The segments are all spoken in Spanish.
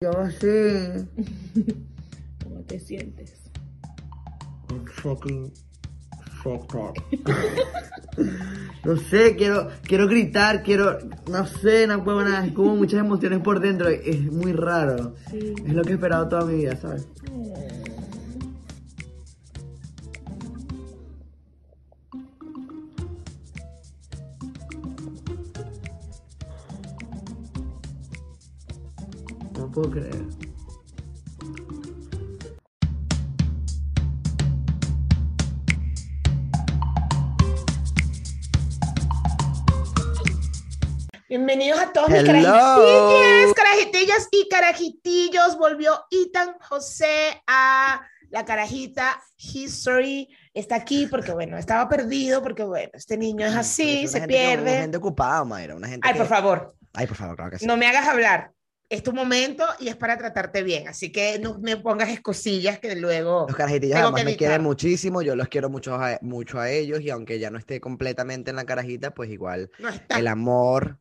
Yo sí. ¿Cómo te sientes? I'm fucking fucked up. no sé, quiero, quiero gritar, quiero, no sé, no puedo nada, es como muchas emociones por dentro, es muy raro. Sí. Es lo que he esperado toda mi vida, ¿sabes? No puedo creer. Bienvenidos a todos mis Hello. carajitillas, carajitillas y carajitillos. Volvió Ethan José a la carajita History. Está aquí porque, bueno, estaba perdido porque, bueno, este niño es así, Es una se gente que- Una pierde. gente ocupada, Mayra. Una gente Ay, que- por favor, Ay, por favor, claro que sí. no me hagas hablar. Es tu momento y es para tratarte bien. Así que no me pongas escosillas que luego. Los carajitillos Tengo además que me quieren muchísimo, yo los quiero mucho a, mucho a ellos y aunque ya no esté completamente en la carajita, pues igual No está el amor.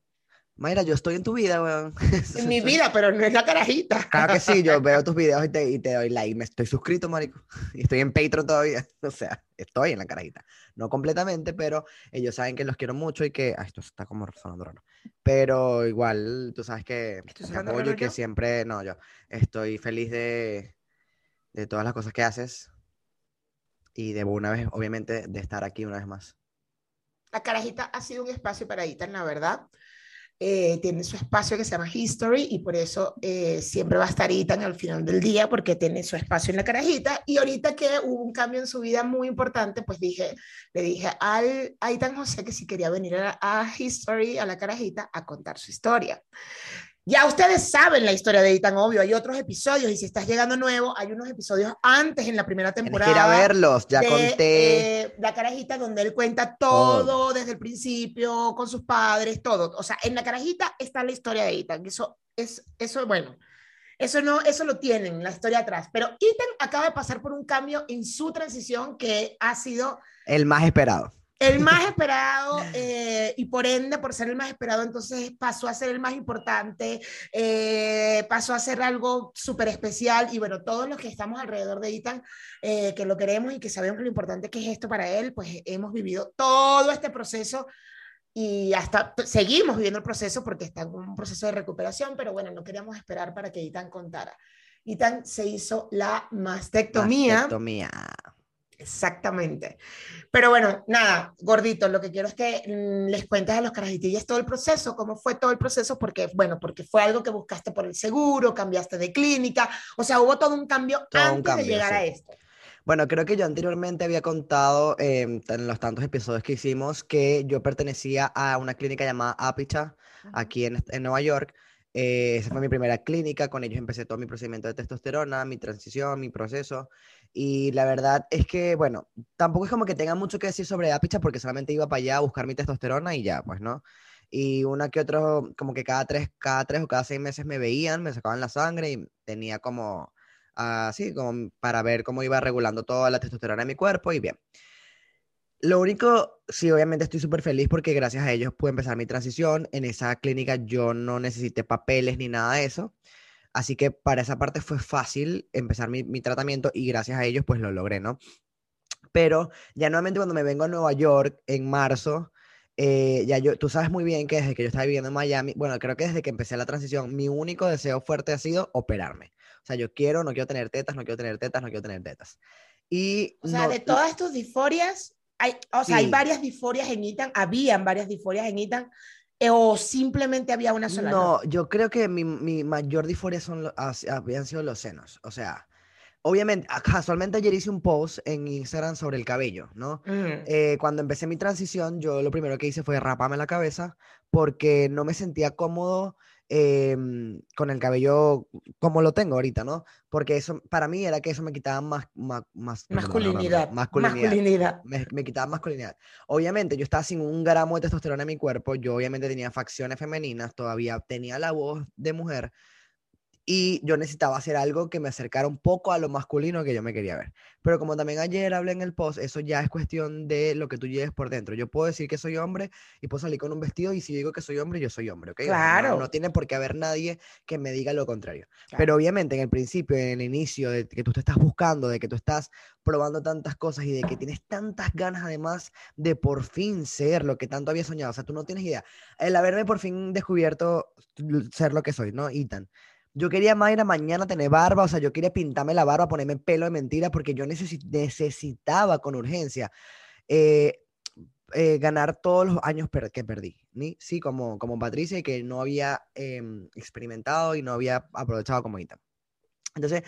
Mayra, yo estoy en tu vida, weón. en mi vida, pero no es la carajita. Claro que sí, yo veo tus videos y te, y te doy like, me estoy suscrito, marico, y estoy en Patreon todavía, o sea, estoy en la carajita, no completamente, pero ellos saben que los quiero mucho y que, ay, esto está como sonando raro, pero igual, tú sabes que ¿Estoy te apoyo y que yo? siempre, no, yo estoy feliz de, de todas las cosas que haces y de una vez, obviamente, de estar aquí una vez más. La carajita ha sido un espacio para Ethan, la verdad. Eh, tiene su espacio que se llama History y por eso eh, siempre va a estar Ethan al final del día porque tiene su espacio en la carajita. Y ahorita que hubo un cambio en su vida muy importante, pues dije, le dije al, a Ethan José que si quería venir a, a History, a la carajita, a contar su historia. Ya ustedes saben la historia de Ethan, obvio, hay otros episodios y si estás llegando nuevo, hay unos episodios antes en la primera Tienes temporada que ir a verlos, ya de, conté. eh, la carajita donde él cuenta todo, desde el principio, con sus padres, todo. O sea, en la carajita está la historia de Ethan. Eso es, eso, bueno, eso no, eso lo tienen, la historia atrás. Pero Ethan acaba de pasar por un cambio en su transición que ha sido El más esperado. El más esperado eh, y por ende, por ser el más esperado, entonces pasó a ser el más importante, eh, pasó a ser algo súper especial y bueno, todos los que estamos alrededor de Ethan, eh, que lo queremos y que sabemos lo importante que es esto para él, pues hemos vivido todo este proceso y hasta seguimos viviendo el proceso porque está en un proceso de recuperación, pero bueno, no queríamos esperar para que Ethan contara. Ethan se hizo la mastectomía. Mastectomía. Exactamente. Pero bueno, nada, gordito, lo que quiero es que mm, les cuentes a los carajitillas todo el proceso, cómo fue todo el proceso, porque, bueno, porque fue algo que buscaste por el seguro, cambiaste de clínica, o sea, hubo todo un cambio Todo un antes cambio, de llegar a esto. Bueno, creo que yo anteriormente había contado eh, en los tantos episodios que hicimos que yo pertenecía a una clínica llamada Apicha aquí en, en Nueva York. Eh, esa fue mi primera clínica, con ellos empecé todo mi procedimiento de testosterona, mi transición, mi proceso. Y la verdad es que, bueno, tampoco es como que tenga mucho que decir sobre Apicha porque solamente iba para allá a buscar mi testosterona y ya, pues, ¿no? Y una que otro, como que cada tres, cada tres o cada seis meses me veían, me sacaban la sangre y tenía como así como para ver cómo iba regulando toda la testosterona en mi cuerpo y bien. Lo único, sí, obviamente estoy súper feliz porque gracias a ellos pude empezar mi transición. En esa clínica yo no necesité papeles ni nada de eso. Así que para esa parte fue fácil empezar mi, mi tratamiento y gracias a ellos pues lo logré, ¿no? Pero ya nuevamente cuando me vengo a Nueva York en marzo, eh, ya yo, tú sabes muy bien que desde que yo estaba viviendo en Miami, bueno, creo que desde que empecé la transición, mi único deseo fuerte ha sido operarme. O sea, yo quiero, no quiero tener tetas, no quiero tener tetas, no quiero tener tetas. Y O sea, no- de todas tus disforias, hay, o sea, hay Sí. varias disforias en Ethan, habían varias disforias en Ethan, eh, o simplemente había una sola. No, yo creo que mi, mi mayor disforia son, lo- ha- habían sido los senos. O sea, obviamente, ah, casualmente ayer hice un post en Instagram sobre el cabello, ¿no? Mm. Eh, cuando empecé mi transición, yo lo primero que hice fue raparme la cabeza porque no me sentía cómodo em, con el cabello como lo tengo ahorita, ¿no? Porque eso, para mí era que eso me quitaba más, más, más- Masculinidad. masculinidad. Masculinidad. Me, me quitaba masculinidad. Obviamente, yo estaba sin un gramo de testosterona en mi cuerpo. Yo obviamente tenía facciones femeninas, todavía tenía la voz de mujer. Y yo necesitaba hacer algo que me acercara un poco a lo masculino que yo me quería ver. Pero como también ayer hablé en el post, eso ya es cuestión de lo que tú lleves por dentro. Yo puedo decir que soy hombre y puedo salir con un vestido y si digo que soy hombre, yo soy hombre, ¿ok? Claro. No, tiene por qué haber nadie que me diga lo contrario. Pero obviamente en el principio, en el inicio, de que tú te estás buscando, de que tú estás probando tantas cosas y de que tienes tantas ganas además de por fin ser lo que tanto había soñado. O sea, tú no tienes idea. El haberme por fin descubierto ser lo que soy, ¿no? Ethan yo quería Mayra mañana tener barba, o sea, yo quería pintarme la barba, ponerme pelo de mentira, porque yo necesitaba con urgencia eh, eh, ganar todos los años que perdí. ¿sí? sí, como, como Patricia, que no había em, experimentado y no había aprovechado como Ita. Entonces,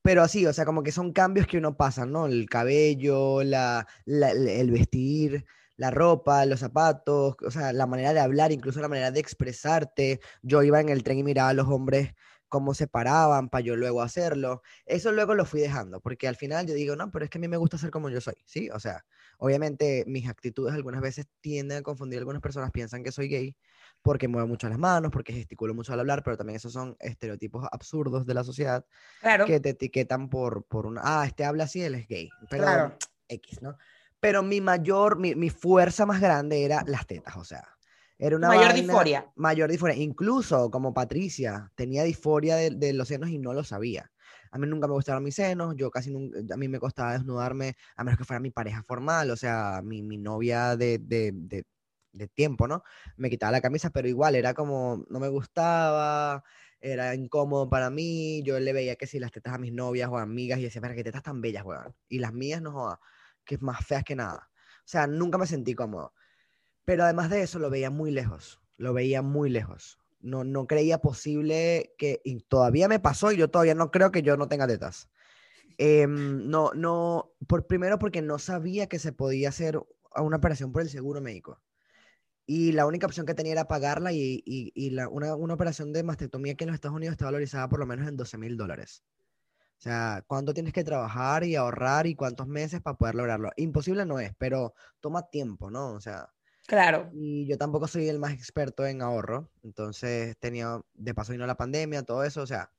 pero así, o sea, como que son cambios que uno pasa, ¿no? El cabello, la, el vestir, la ropa, los zapatos, o sea, la manera de hablar, incluso la manera de expresarte. Yo iba en el tren y miraba a los hombres cómo se paraban para yo luego hacerlo. Eso luego lo fui dejando, porque al final yo digo, no, pero es que a mí me gusta ser como yo soy, ¿sí? O sea, obviamente mis actitudes algunas veces tienden a confundir, algunas personas piensan que soy gay porque muevo mucho las manos, porque gesticulo mucho al hablar, pero también esos son estereotipos absurdos de la sociedad claro. que te etiquetan por, por una, ah, este habla así, él es gay, pero claro. X, ¿no? Pero mi mayor, mi, mi fuerza más grande era las tetas, o sea, era una mayor disforia. Mayor disforia. Incluso como Patricia, tenía disforia de, los senos y no lo sabía. A mí nunca me gustaron mis senos, yo casi nunca, a mí me costaba desnudarme, a menos que fuera mi pareja formal, o sea, mi, mi novia de, de, de, tiempo, ¿no? Me quitaba la camisa, pero igual era como, no me gustaba, era incómodo para mí, yo le veía que si las tetas a mis novias o amigas y decía, pero qué tetas tan bellas, weón. Y las mías no joda, que es más feas que nada. O sea, nunca me sentí cómodo. Pero además de eso, lo veía muy lejos. Lo veía muy lejos. No, no creía posible que. Y todavía me pasó y yo todavía no creo que yo no tenga tetas. Em, no, no. Por, primero porque no sabía que se podía hacer una operación por el seguro médico. Y la única opción que tenía era pagarla y, y, y la, una, una, operación de mastectomía que en los Estados Unidos está valorizada por lo menos en 12 mil dólares. O sea, ¿cuánto tienes que trabajar y ahorrar y cuántos meses para poder lograrlo? Imposible no es, pero toma tiempo, ¿no? O sea, Claro. Y yo tampoco soy el más experto en ahorro, entonces tenía, de paso vino la pandemia, todo eso, o sea,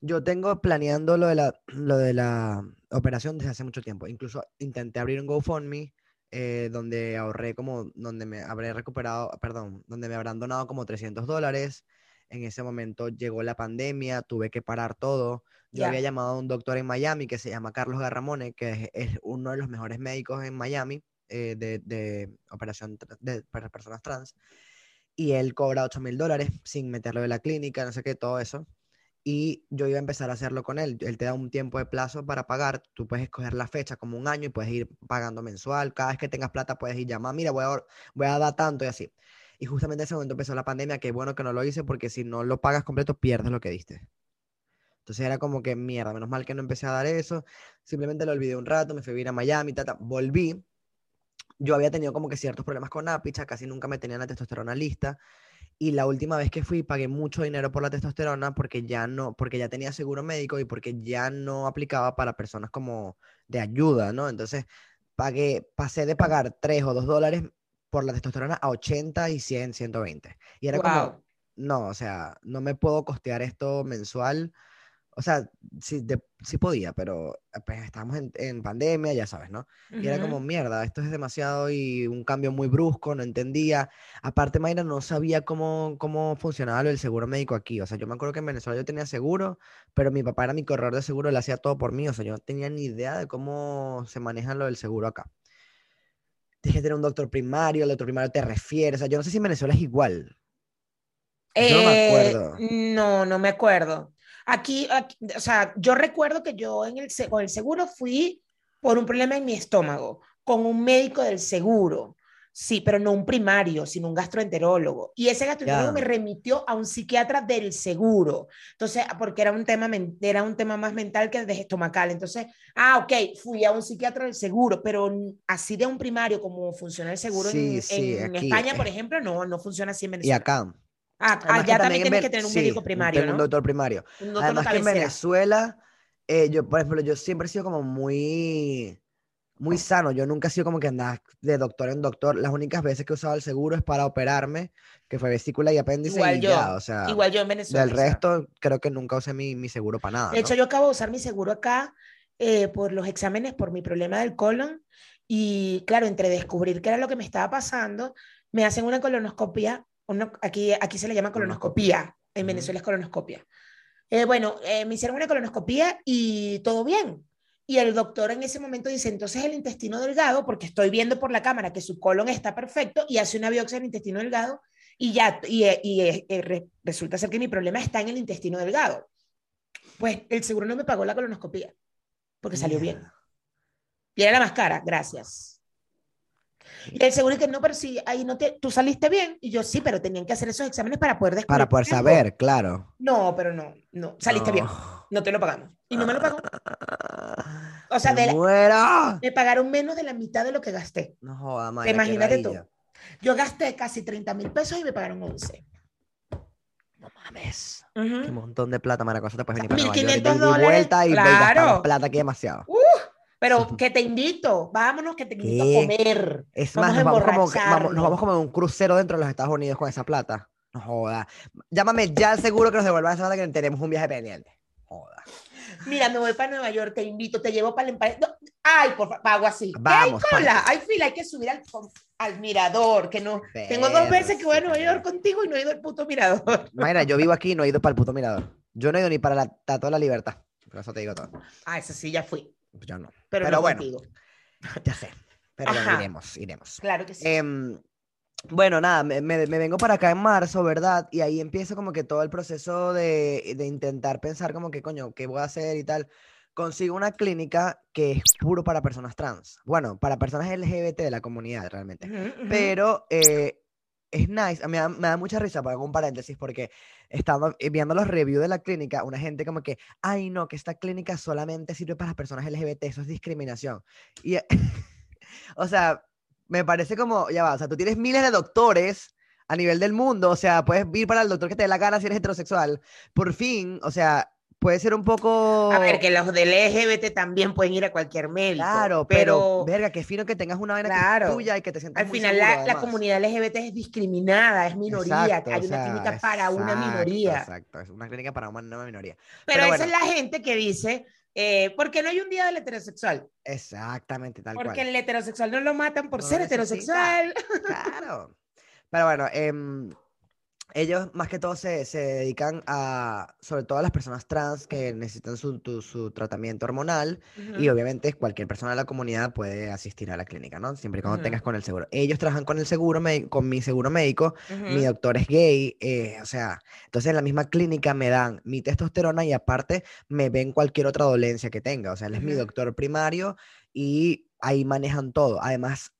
yo tengo planeando lo de la, lo de la operación desde hace mucho tiempo. Incluso intenté abrir un GoFundMe eh, donde ahorré como, donde me habré recuperado, perdón, donde me habrán donado como 300 dólares. En ese momento llegó la pandemia, tuve que parar todo. Yo había llamado a un doctor en Miami que se llama Carlos Garramone, que es uno de los mejores médicos en Miami eh, de, operación de, personas trans. Y él cobra 8 mil dólares sin meterlo de la clínica, no sé qué, todo eso. Y yo iba a empezar a hacerlo con él. Él te da un tiempo de plazo para pagar. Tú puedes escoger la fecha como un año y puedes ir pagando mensual. Cada vez que tengas plata puedes ir llamar, mira, voy a, voy a dar tanto y así. Y justamente en ese momento empezó la pandemia, que bueno que no lo hice porque si no lo pagas completo pierdes lo que diste. Entonces era como que mierda, menos mal que no empecé a dar eso. Simplemente lo olvidé un rato, me fui a ir a Miami, tata. volví yo había tenido como que ciertos problemas con Apicha, casi nunca me tenían la testosterona lista. Y la última vez que fui pagué mucho dinero por la testosterona porque ya no, porque ya tenía seguro médico y porque ya no aplicaba para personas como de ayuda, ¿no? Entonces pagué, pasé de pagar 3 o 2 dólares por la testosterona a 80 y 100, 120. Y era como, no, o sea, no me puedo costear esto mensual o sea, sí, sí podía, pero eh, pues estábamos en, en pandemia, ya sabes, ¿no? Y era como, mierda, esto es demasiado y un cambio muy brusco, no entendía. Aparte, Mayra no sabía cómo, cómo funcionaba lo del seguro médico aquí. O sea, yo me acuerdo que en Venezuela yo tenía seguro, pero mi papá era mi corredor de seguro, él hacía todo por mí. O sea, yo no tenía ni idea de cómo se maneja lo del seguro acá. Tienes que tener un doctor primario, el doctor primario te refiere. O sea, yo no sé si en Venezuela es igual. Yo no me acuerdo. Eh, no, no me acuerdo. Aquí, o sea, yo recuerdo que yo en el, con el seguro fui por un problema en mi estómago, con un médico del seguro. Sí, pero no un primario, sino un gastroenterólogo. Y ese gastroenterólogo me remitió a un psiquiatra del seguro. Entonces, porque era un tema, era un tema más mental que de estomacal. Entonces, ah, ok, fui a un psiquiatra del seguro, pero así de un primario como funciona el seguro en, España, por ejemplo, no, no funciona así en Venezuela. Y acá, Ah, allá también, tienes que tener un médico primario, ¿no? Un doctor primario. Además que en Venezuela, eh, yo, por ejemplo, yo siempre he sido como muy, muy sano. Yo nunca he sido como que andaba de doctor en doctor. Las únicas veces que he usado el seguro es para operarme, que fue vesícula y apéndice Igual y yo, ya, o sea, Igual yo en Venezuela. del resto creo que nunca usé mi, mi seguro para nada. De hecho, ¿no? yo acabo de usar mi seguro acá eh, por los exámenes, por mi problema del colon. Y claro, entre descubrir qué era lo que me estaba pasando, me hacen una colonoscopia. Aquí, aquí se le llama colonoscopia. En. Venezuela es colonoscopia. Eh, bueno, eh, me hicieron una colonoscopia y todo bien. Y el doctor en ese momento dice, entonces el intestino delgado, porque estoy viendo por la cámara que su colon está perfecto, y hace una biopsia del intestino delgado, y ya, y, eh, y, eh, eh, re- resulta ser que mi problema está en el intestino delgado. Pues el seguro no me pagó la colonoscopia, porque salió bien. Y era la más cara, gracias. Y el seguro es que no, pero sí, ahí no te, tú saliste bien. Y yo sí, pero tenían que hacer esos exámenes para poder descubrir. Para poder algo". saber, claro. No, pero no, no, saliste bien. No. Te lo pagamos. Y no me lo pagó. O sea, ¡Me de la- me pagaron menos de la mitad de lo que gasté. No joda, qué Imagínate tú. Yo gasté casi 30 mil pesos y me pagaron 11. No mames. Ujú. Qué montón de plata, Maracosa. Te puedes venir para Nueva York, 1500 ida y dólares, vuelta y claro. plata aquí demasiado. Pero que te invito, vámonos, que te invito ¿Qué? a comer. Es más, nos vamos, como, que- vamos, nos emborracharnos. vamos como en un crucero dentro de los Estados Unidos con esa plata. No joda. Llámame ya al seguro que nos devuelvan esa plata que tenemos un viaje pendiente. Joda. Mira, me voy para Nueva York, te invito, te llevo para el empate. No, ay, por favor, pago así. ¿Qué Vamos, hay cola? Hay fila, hay que subir al, al mirador, que no. Tengo dos veces que voy a Nueva York contigo y no he ido al puto mirador. Mayra, yo vivo aquí y no he ido para el puto mirador. Yo no he ido ni para la de la Libertad. Por eso te digo todo. Ah, eso sí, ya fui. Yo no. Pero, Pero no bueno. contigo. Ya sé. Pero bueno, iremos, iremos. Claro que sí. Em, bueno, nada, me, me- me vengo para acá en marzo, ¿verdad? Y ahí empieza como que todo el proceso de, de intentar pensar como que, coño, ¿qué voy a hacer y tal? Consigo una clínica que es puro para personas trans. Bueno, para personas LGBT de la comunidad, realmente. Ujú, ujú. Pero eh, es nice, me da, me da mucha risa, para un paréntesis, porque estaba viendo los reviews de la clínica, una gente como que, ay no, que esta clínica solamente sirve para las personas LGBT, eso es discriminación. Y, o sea, me parece como, ya va, o sea, tú tienes miles de doctores a nivel del mundo, o sea, puedes ir para el doctor que te dé la gana si eres heterosexual. Por fin, o sea, puede ser un poco... A ver, que los del LGBT también pueden ir a cualquier médico. Claro, pero, pero, verga, qué fino que tengas una vaina que Claro. es tuya y que te sientas al muy final seguro, la, comunidad LGBT es discriminada, es minoría. Exacto, Hay una sea, clínica para una minoría. Exacto, es una clínica para una nueva minoría. Pero, Pero esa bueno. es la gente que dice, eh, ¿por qué no hay un día del heterosexual? Exactamente, tal Porque cual. el heterosexual no lo matan por No ser necesita. heterosexual. Claro. Pero bueno, em, ellos más que todo se, se dedican a, sobre todo a las personas trans que necesitan su, tu- su tratamiento hormonal y obviamente cualquier persona de la comunidad puede asistir a la clínica, ¿no? Siempre y cuando tengas con el seguro. Ellos trabajan con el seguro, con mi seguro médico, mi doctor es gay, eh, o sea, entonces en la misma clínica me dan mi testosterona y aparte me ven cualquier otra dolencia que tenga, o sea, él es mi doctor primario y ahí manejan todo. Además,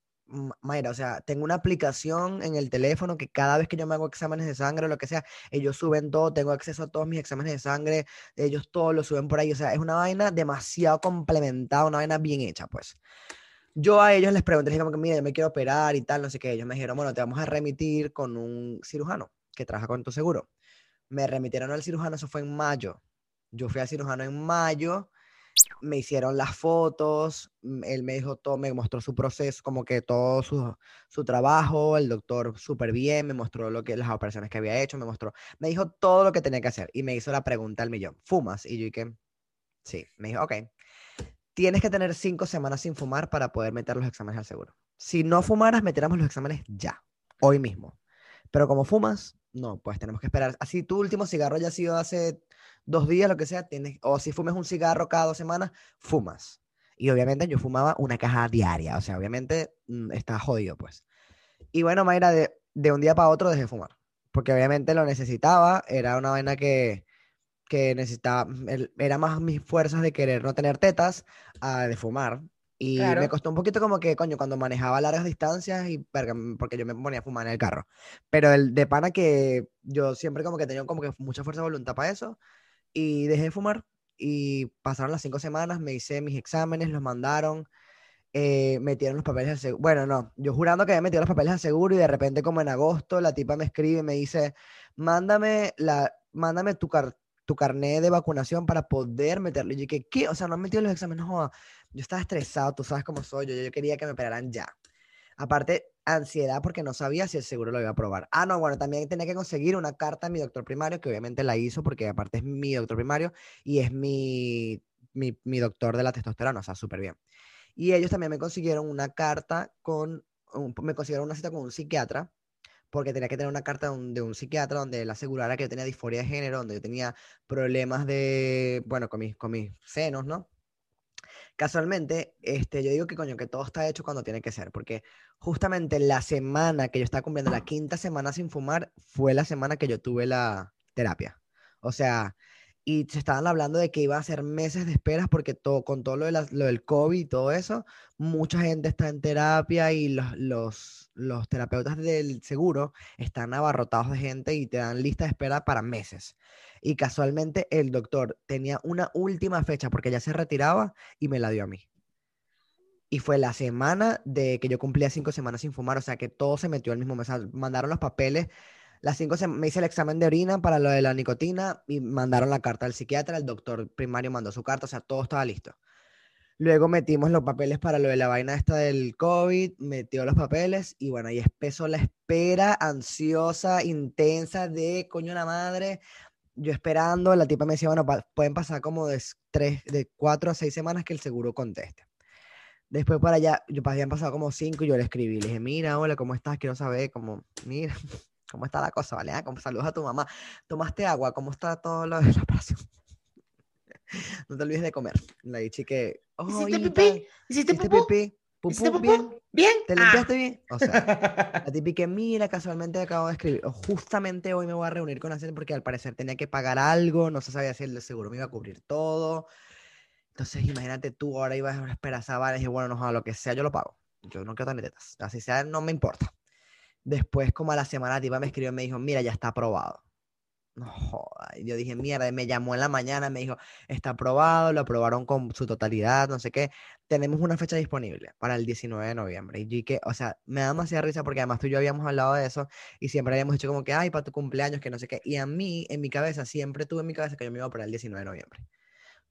Mayra, o sea, tengo una aplicación en el teléfono que cada vez que yo me hago exámenes de sangre o lo que sea, ellos suben todo, tengo acceso a todos mis exámenes de sangre, ellos todos lo suben por ahí, o sea, es una vaina demasiado complementada, una vaina bien hecha, pues. Yo a ellos les pregunté, les dije como que, mira, yo me quiero operar y tal, no sé qué, ellos me dijeron, bueno, te vamos a remitir con un cirujano que trabaja con tu seguro. Me remitieron al cirujano, eso fue en mayo. Yo fui al cirujano en mayo, me hicieron las fotos, mm, él me dijo todo, me mostró su proceso, como que todo su, su trabajo, el doctor súper bien, me mostró lo que, las operaciones que había hecho, me mostró, me dijo todo lo que tenía que hacer y me hizo la pregunta al millón, ¿fumas? Y yo dije, sí, me dijo, ok, tienes que tener cinco semanas sin fumar para poder meter los exámenes al seguro. Si no fumaras, metiéramos los exámenes ya, hoy mismo. Pero como fumas, no, pues tenemos que esperar. Así tu último cigarro ya ha sido hace dos días, lo que sea, tienes, o si fumes un cigarro cada dos semanas, fumas. Y obviamente yo fumaba una caja diaria, o sea, obviamente mm, está jodido, pues. Y bueno, Mayra, de, de un día para otro dejé de fumar, porque obviamente lo necesitaba, era una vaina que, que necesitaba, era más mis fuerzas de querer no tener tetas a de fumar. Y me costó un poquito como que, coño, cuando manejaba largas distancias y verga, mm, porque yo me ponía a fumar en el carro. Pero el de pana que yo siempre como que tenía como que mucha fuerza de voluntad para eso y dejé de fumar y pasaron las cinco semanas, me hice mis exámenes, los mandaron, eh, metieron los papeles al seguro. Bueno, no, yo jurando que había metido los papeles al seguro y de repente como en agosto la tipa me escribe y me dice, mándame, la, mándame tu, car- tu carnet de vacunación para poder meterlo. Y yo dije, ¿qué? O sea, no han metido los exámenes, no. Yo estaba estresado, tú sabes cómo soy, yo, yo quería que me operaran ya. Aparte, ansiedad porque no sabía si el seguro lo iba a aprobar. Ah, no, bueno, también tenía que conseguir una carta de mi doctor primario, que obviamente la hizo porque aparte es mi doctor primario y es mi, mi, mi doctor de la testosterona, o sea, súper bien. Y ellos también me consiguieron una carta con, me consiguieron una cita con un psiquiatra, porque tenía que tener una carta de un, de un psiquiatra donde él asegurara que yo tenía disforia de género, donde yo tenía problemas de, bueno, con mis, con mis senos, ¿no? Casualmente, este, yo digo que coño, que todo está hecho cuando tiene que ser, porque justamente la semana que yo estaba cumpliendo la quinta semana sin fumar fue la semana que yo tuve la terapia. O sea, y se estaban hablando de que iba a ser meses de esperas porque todo, con todo lo, de lo del COVID y todo eso, mucha gente está en terapia y los, los, los terapeutas del seguro están abarrotados de gente y te dan lista de espera para meses. Y casualmente el doctor tenía una última fecha porque ya se retiraba y me la dio a mí. Y fue la semana de que yo cumplía cinco semanas sin fumar, o sea que todo se metió al mismo mes. Mandaron los papeles, las cinco me hice el examen de orina para lo de la nicotina y mandaron la carta al psiquiatra, el doctor primario mandó su carta, o sea, todo estaba listo. Luego metimos los papeles para lo de la vaina esta del COVID, metió los papeles y bueno, ahí empezó la espera ansiosa, intensa de coño la madre. Yo esperando, la tipa me decía, bueno, pa- pueden pasar como de tres, de cuatro a seis semanas que el seguro conteste. Después para allá, yo habían pasado como cinco y yo le escribí, le dije, mira, hola, ¿cómo estás? Quiero saber, como, mira, ¿cómo está la cosa? ¿Vale? Ah, como saludos a tu mamá. ¿Tomaste agua? ¿Cómo está todo lo de la operación? No te olvides de comer. Le dije que, oh, ¿Hiciste pipí? ¿Hiciste ¿hiciste pupú? ¿Hiciste ¿Pupú bien? ¿Bien? ¿Te Ah. limpiaste bien? O sea, la típica, mira, casualmente acabo de escribir, o justamente hoy me voy a reunir con Hacienda porque al parecer tenía que pagar algo, no se sabía si el seguro me iba a cubrir todo. Entonces, imagínate tú, ahora ibas a esperar vara y bueno, no lo que sea, yo lo pago. Yo no quiero tan tetas. Así sea, no me importa. Después, como a la semana, la tipa me escribió y me dijo, mira, ya está aprobado. No joda. Y yo dije, mierda, y me llamó en la mañana, me dijo, está aprobado, lo aprobaron con su totalidad, no sé qué. Tenemos una fecha disponible para el 19 de noviembre. Y dije, o sea, me da demasiada risa porque además tú y yo habíamos hablado de eso y siempre habíamos dicho como que, ay, para tu cumpleaños, que no sé qué. Y a mí, en mi cabeza, siempre tuve en mi cabeza que yo me iba a operar el 19 de noviembre.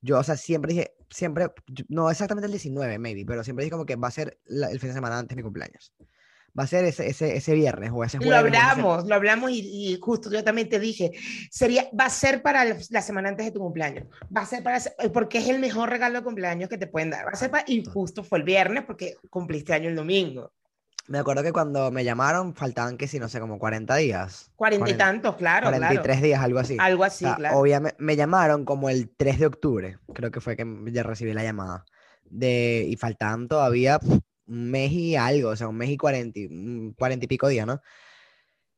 Yo, o sea, siempre dije, siempre, no exactamente el 19, maybe, pero siempre dije como que va a ser el fin de semana antes de mi cumpleaños. Va a ser ese, ese, ese viernes o ese Lo jueves. o ese- hablamos, lo hablamos y, y justo yo también te dije, sería, va a ser para la semana antes de tu cumpleaños, va a ser para, porque es el mejor regalo de cumpleaños que te pueden dar, va a ser para, y justo fue el viernes porque cumpliste año el domingo, Me acuerdo que cuando me llamaron faltaban que si no sé, como 40 días. cuarenta y Cuaren- tantos, claro, 43 días, algo así. claro, algo O así, sea, claro. obviamente me llamaron como el 3 de octubre, creo que fue que ya recibí la llamada. De, y faltaban todavía un mes y algo, o sea, un mes y 40, y- 40 y pico días, ¿no?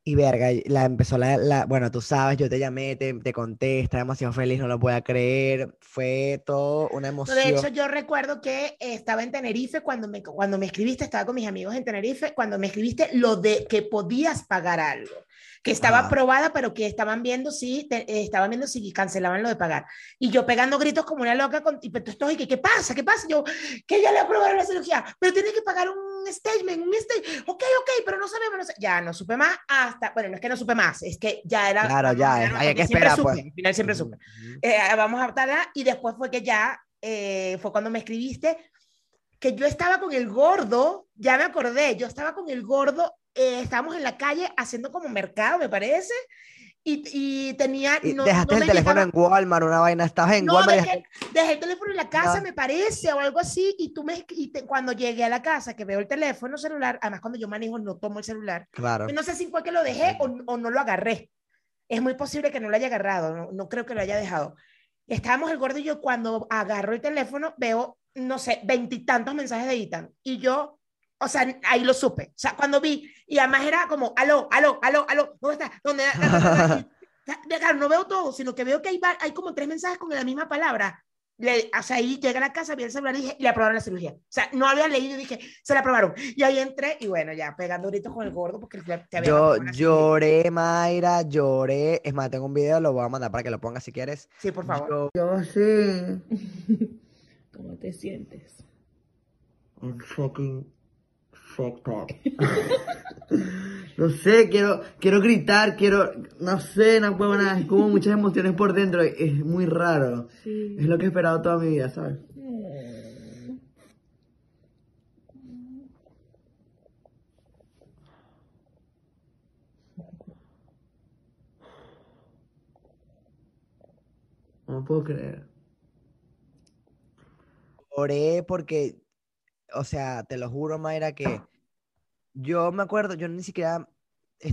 Y verga, la empezó la, la- bueno, tú sabes, yo te llamé, te, te conté, estaba demasiado feliz, no lo podía creer, fue todo una emoción. de hecho, yo recuerdo que estaba en Tenerife cuando me, cuando me escribiste, estaba con mis amigos en Tenerife, cuando me escribiste lo de que podías pagar algo, que estaba Ajá. aprobada, pero que estaban viendo si, te- eh, estaban viendo si cancelaban lo de pagar. Y yo pegando gritos como una loca, con, y pues, estoy, que, ¿qué pasa? ¿Qué pasa? Yo, que ya le aprobaron la cirugía, pero tiene que pagar un statement, un statement, ok, ok, pero no sabemos, no sé. ya no supe más hasta, bueno, no es que no supe más, es que ya era... Claro, ya, a ver, es- no, hay que esperar, pues. al final siempre supe ujú. eh, vamos a hablar y después fue que ya eh, fue cuando me escribiste que yo estaba con el gordo, ya me acordé, yo estaba con el gordo, eh, estábamos en la calle haciendo como mercado, me parece, y, y tenía... Y no- dejaste no el teléfono llegaba- en Walmart, una vaina, estabas en no, Walmart y dejé, dejé el teléfono en la casa, me parece, o algo así, y tú me, y te- cuando llegué a la casa, que veo el teléfono celular, además cuando yo manejo no tomo el celular, Claro. no sé si fue que lo dejé o, o no lo agarré. Es muy posible que no lo haya agarrado, no, no creo que lo haya dejado. Estábamos el gordo y yo cuando agarro el teléfono veo, no sé, veintitantos mensajes de Ethan. Y yo, o sea, ahí lo supe. O sea, cuando vi, y además era como, aló, aló, aló, aló, ¿dónde está? ¿Dónde? Claro, no veo todo, sino que veo que hay, hay como tres mensajes con la misma palabra. Le, o sea, ahí llegué a la casa, vi el celular y dije, le aprobaron la cirugía. O sea, no había leído y dije, se la aprobaron. Y ahí entré y bueno, ya pegando gritos con el gordo porque te había Yo la cirugía. lloré, Mayra, lloré. Es más, tengo un video, lo voy a mandar para que lo pongas si quieres. Sí, por favor. Yo- Yo sí. ¿Cómo te sientes? I'm fucking fucked up. no sé, quiero, quiero gritar, quiero, no sé, no puedo nada, es como muchas emociones por dentro, es muy raro. Sí. Es lo que he esperado toda mi vida, ¿sabes? No puedo creer. Oré porque, o sea, te lo juro, Mayra, que yo me acuerdo, yo ni siquiera,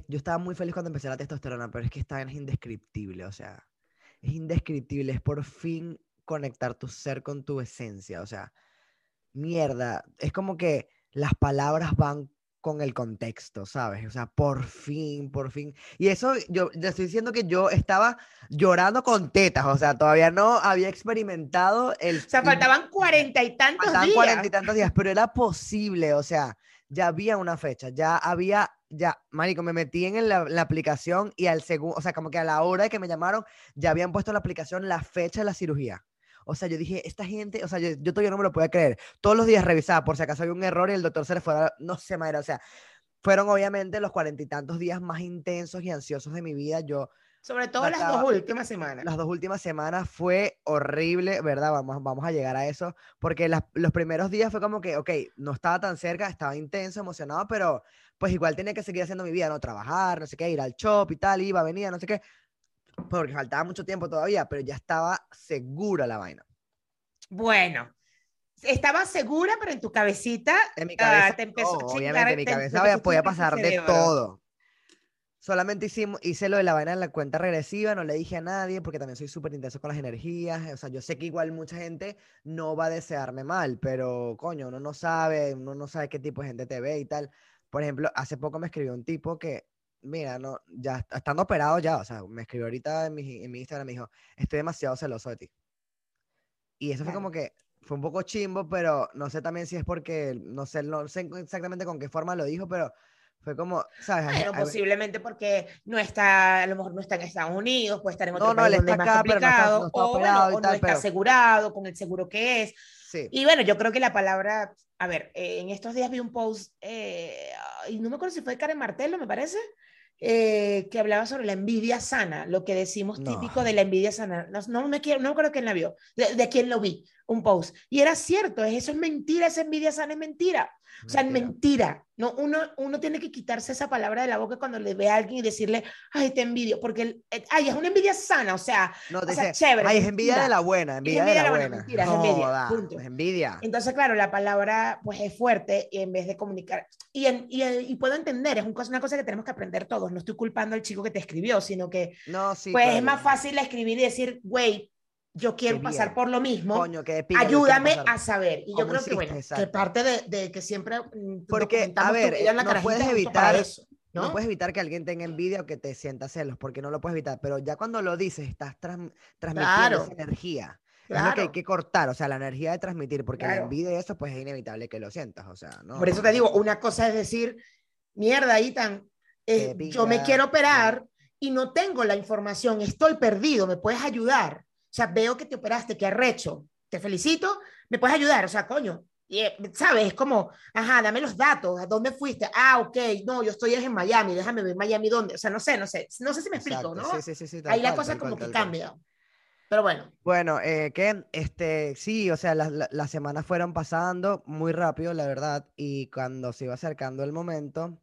yo estaba muy feliz cuando empecé la testosterona, pero es que esta es indescriptible, o sea, es indescriptible, es por fin conectar tu ser con tu esencia, o sea, mierda, es como que las palabras van con el contexto, ¿sabes? O sea, por fin, por fin. Y eso, yo le estoy diciendo que yo estaba llorando con tetas, o sea, todavía no había experimentado el... O sea, faltaban cuarenta y tantos Faltaban días. cuarenta y tantos días, pero era posible, o sea, ya había una fecha, ya había, ya, marico, me metí en la, la aplicación y al segundo, o sea, como que a la hora de que me llamaron, ya habían puesto en la aplicación la fecha de la cirugía. O sea, yo dije, esta gente, o sea, yo, yo todavía no me lo podía creer. Todos los días revisaba por si acaso había un error y el doctor se le fuera, no sé, madre, o sea, fueron obviamente los cuarenta y tantos días más intensos y ansiosos de mi vida. Yo, Sobre todo las dos últimas semanas. las dos últimas semanas fue horrible, ¿verdad? Vamos, vamos a llegar a eso, porque las- los primeros días fue como que, ok, no estaba tan cerca, estaba intenso, emocionado, pero pues igual tenía que seguir haciendo mi vida, ¿no? Trabajar, no sé qué, ir al shop y tal, iba, venía, no sé qué, porque faltaba mucho tiempo todavía, pero ya estaba segura la vaina. Bueno, estaba segura, pero en tu cabecita En mi ah, cabeza, te empezó no, a obviamente, en mi cabeza podía pasar de todo. Solamente hicimos, hice lo de la vaina en la cuenta regresiva, no le dije a nadie porque también soy súper intenso con las energías. O sea, yo sé que igual mucha gente no va a desearme mal, pero coño, uno no sabe, uno no sabe qué tipo de gente te ve y tal. Por ejemplo, hace poco me escribió un tipo que, mira, no, ya est- estando operado ya, o sea, me escribió ahorita en mi, en mi Instagram, me dijo, estoy demasiado celoso de ti. Y eso fue Claro. como que fue un poco chimbo, pero no sé también si es porque, no sé, no sé exactamente con qué forma lo dijo, pero fue como, ¿sabes? Hay- Bueno, hay- posiblemente porque no está, a lo mejor no está en Estados Unidos, puede estar en otro No, no, país él donde es está más acá, no está- complicado, no está o, bueno, o no tal, está pero- asegurado con el seguro que es. sí. Y bueno, yo creo que la palabra, a ver, eh, en estos días vi un post, eh, y no me acuerdo si fue Karen Martelo, me parece, eh, que hablaba sobre la envidia sana, lo que decimos No. típico de la envidia sana. No, no me quiero, no acuerdo quién la vio, de, de quién lo vi, un post. Y era cierto, es- eso es mentira, esa envidia sana es mentira. O sea, Mentira. mentira. No, uno, uno tiene que quitarse esa palabra de la boca cuando le ve a alguien y decirle, ay, te envidio, porque, el- eh, ay, es una envidia sana, o sea, No, o sea, dice, chévere, ay, es envidia mentira. de la buena, envidia, envidia de la buena. mentira, es envidia, Joda, punto. es envidia. Entonces, claro, la palabra pues es fuerte y en vez de comunicar, y, en- y, y puedo entender, es una cosa que tenemos que aprender todos, no estoy culpando al chico que te escribió, sino que No, sí. pues es claro. más fácil escribir y decir, güey, yo quiero Qué pasar bien. por lo mismo, Coño, ayúdame a saber. Y yo ¿Cómo creo que, bueno, que Exacto. parte de, de que siempre mm, Porque, a ver, vida en la no puedes evitar- eso, ¿no? No puedes evitar que alguien tenga envidia o que te sienta celos, porque no lo puedes evitar, pero ya cuando lo dices, estás tras- transmitiendo Claro. esa energía. Es lo Claro. que hay que cortar, o sea, la energía de transmitir, porque la Claro. envidia y eso, pues es inevitable que lo sientas, o sea, ¿no? Por eso te digo, una cosa es decir, mierda, Itan, eh, yo me quiero operar y no tengo la información, estoy perdido, ¿me puedes ayudar? O sea, veo que te operaste, que arrecho, te felicito, ¿me puedes ayudar? O sea, coño, eh, ¿sabes? Es como, ajá, dame los datos, ¿a dónde fuiste? Ah, ok, no, yo estoy en Miami, déjame ver Miami dónde, o sea, no sé, no sé, no sé si me explico, Exacto, ¿no? Sí, sí, sí, Ahí la cosa como cual, que cual. cambia. Pero bueno, Bueno, eh, que este, sí, o sea, las la- las semanas fueron pasando muy rápido, la verdad, y cuando se iba acercando el momento,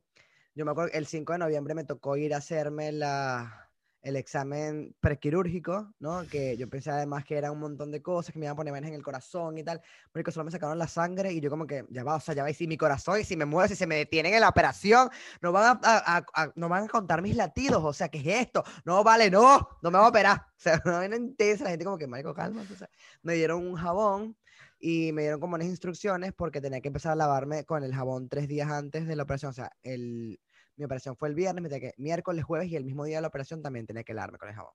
yo me acuerdo, el 5 de noviembre me tocó ir a hacerme la, el examen prequirúrgico, ¿no? Que yo pensé además que era un montón de cosas, que me iban a poner vainas en el corazón y tal, porque solo me sacaron la sangre y yo como que, ya va, o sea, ya va, y si mi corazón, y si me mueve, si se me detienen en la operación, no van a, no van a contar mis latidos, o sea, ¿qué es esto? No, vale, no, no me voy a operar. O sea, una vaina intensa, la gente como que, marico, calma. o me dieron un jabón y me dieron como unas instrucciones porque tenía que empezar a lavarme con el jabón tres días antes de la operación. O sea, el, mi operación fue el viernes, me tenía que, miércoles, jueves y el mismo día de la operación también tenía que lavarme con el jabón.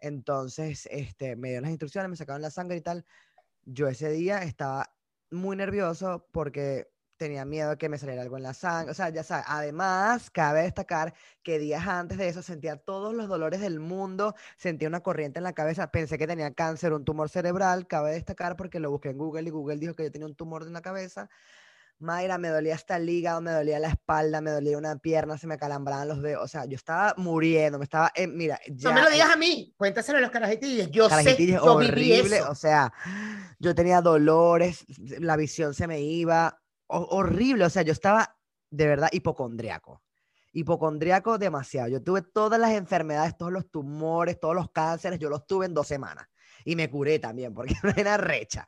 Entonces, este, me dieron las instrucciones, me sacaron la sangre y tal. Yo ese día estaba muy nervioso porque tenía miedo de que me saliera algo en la sangre. O sea, ya sabes, además, cabe destacar que días antes de eso sentía todos los dolores del mundo, sentía una corriente en la cabeza, pensé que tenía cáncer, un tumor cerebral, cabe destacar porque lo busqué en Google y Google dijo que yo tenía un tumor en la cabeza. Mayra, me dolía hasta el hígado, me dolía la espalda, me dolía una pierna, se me calambraban los dedos. O sea, yo estaba muriendo, me estaba. en- mira, ya. No me lo digas a mí, cuéntaselo a los carajitillos. Yo sé, Carajitillos, yo viví horrible, eso. o sea, yo tenía dolores, la visión se me iba, ho- horrible, o sea, yo estaba de verdad hipocondriaco, hipocondriaco demasiado. Yo tuve todas las enfermedades, todos los tumores, todos los cánceres, yo los tuve en dos semanas y me curé también porque no era recha.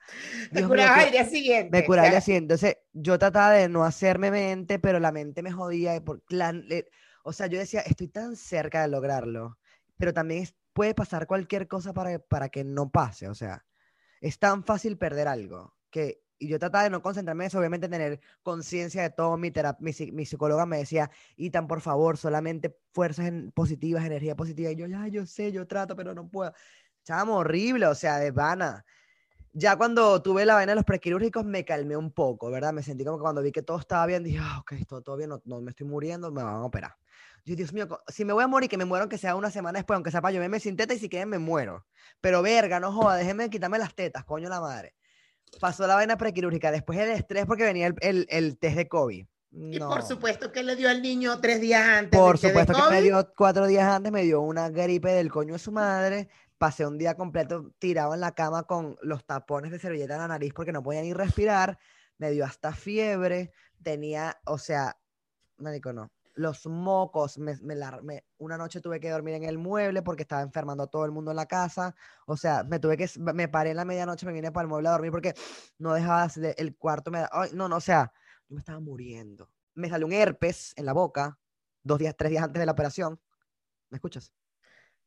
Curabas qué- al día siguiente. me curaba o sea, así. Entonces, yo trataba de no hacerme mente, pero la mente me jodía. Por, la- le- o sea, yo decía, estoy tan cerca de lograrlo, pero también es- puede pasar cualquier cosa para, para que no pase. O sea, es tan fácil perder algo que. Y yo trataba de no concentrarme en eso, obviamente tener conciencia de todo. Mi, terap- mi, mi psicóloga me decía, Itan, por favor, solamente fuerzas en- positivas, energía positiva. Y yo, ya, yo sé, yo trato, pero no puedo. Chamo, horrible, o sea, de. Ya cuando tuve la vaina de los prequirúrgicos me calmé un poco, ¿verdad? Me sentí como que cuando vi que todo estaba bien, dije, ah, ok, todo, todo bien, no, no me estoy muriendo, me van a operar. Yo, Dios mío, si me voy a morir, que me muero, aunque sea una semana después, aunque sea para yo me sin teta y si quieren me muero. Pero verga, no joda, déjenme quitarme las tetas, coño la madre. Pasó la vaina prequirúrgica, después el estrés porque venía el, el, el test de COVID. Y No. por supuesto que le dio al niño tres días antes. Por supuesto que me dio cuatro días antes, me dio una gripe del coño de su madre. Pasé un día completo tirado en la cama con los tapones de servilleta en la nariz porque no podía ni respirar. Me dio hasta fiebre. Tenía, o sea, marico, no. Los mocos, me, una noche tuve que dormir en el mueble porque estaba enfermando a todo el mundo en la casa. O sea, me tuve que, me paré en la medianoche, me vine para el mueble a dormir porque no dejaba, de- el cuarto me ay, no, no, o sea, yo me estaba muriendo. Me salió un herpes en la boca dos días, tres días antes de la operación. ¿Me escuchas?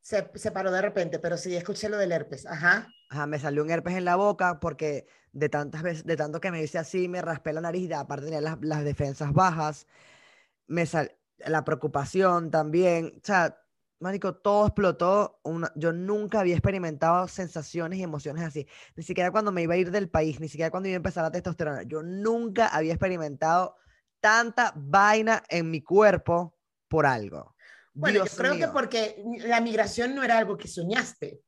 Se, paró de repente, pero sí escuché lo del herpes. Ajá. Ajá, me salió un herpes en la boca porque de tantas veces, de tanto que me hice así, me raspé la nariz y aparte tenía las, defensas bajas. Me sal, la preocupación también. O sea, marico, todo explotó. Yo nunca había experimentado sensaciones y emociones así. Ni siquiera cuando me iba a ir del país, ni siquiera cuando iba a empezar la testosterona. Yo nunca había experimentado tanta vaina en mi cuerpo por algo. Bueno, Dios yo creo que mío. porque la migración no era algo que soñaste.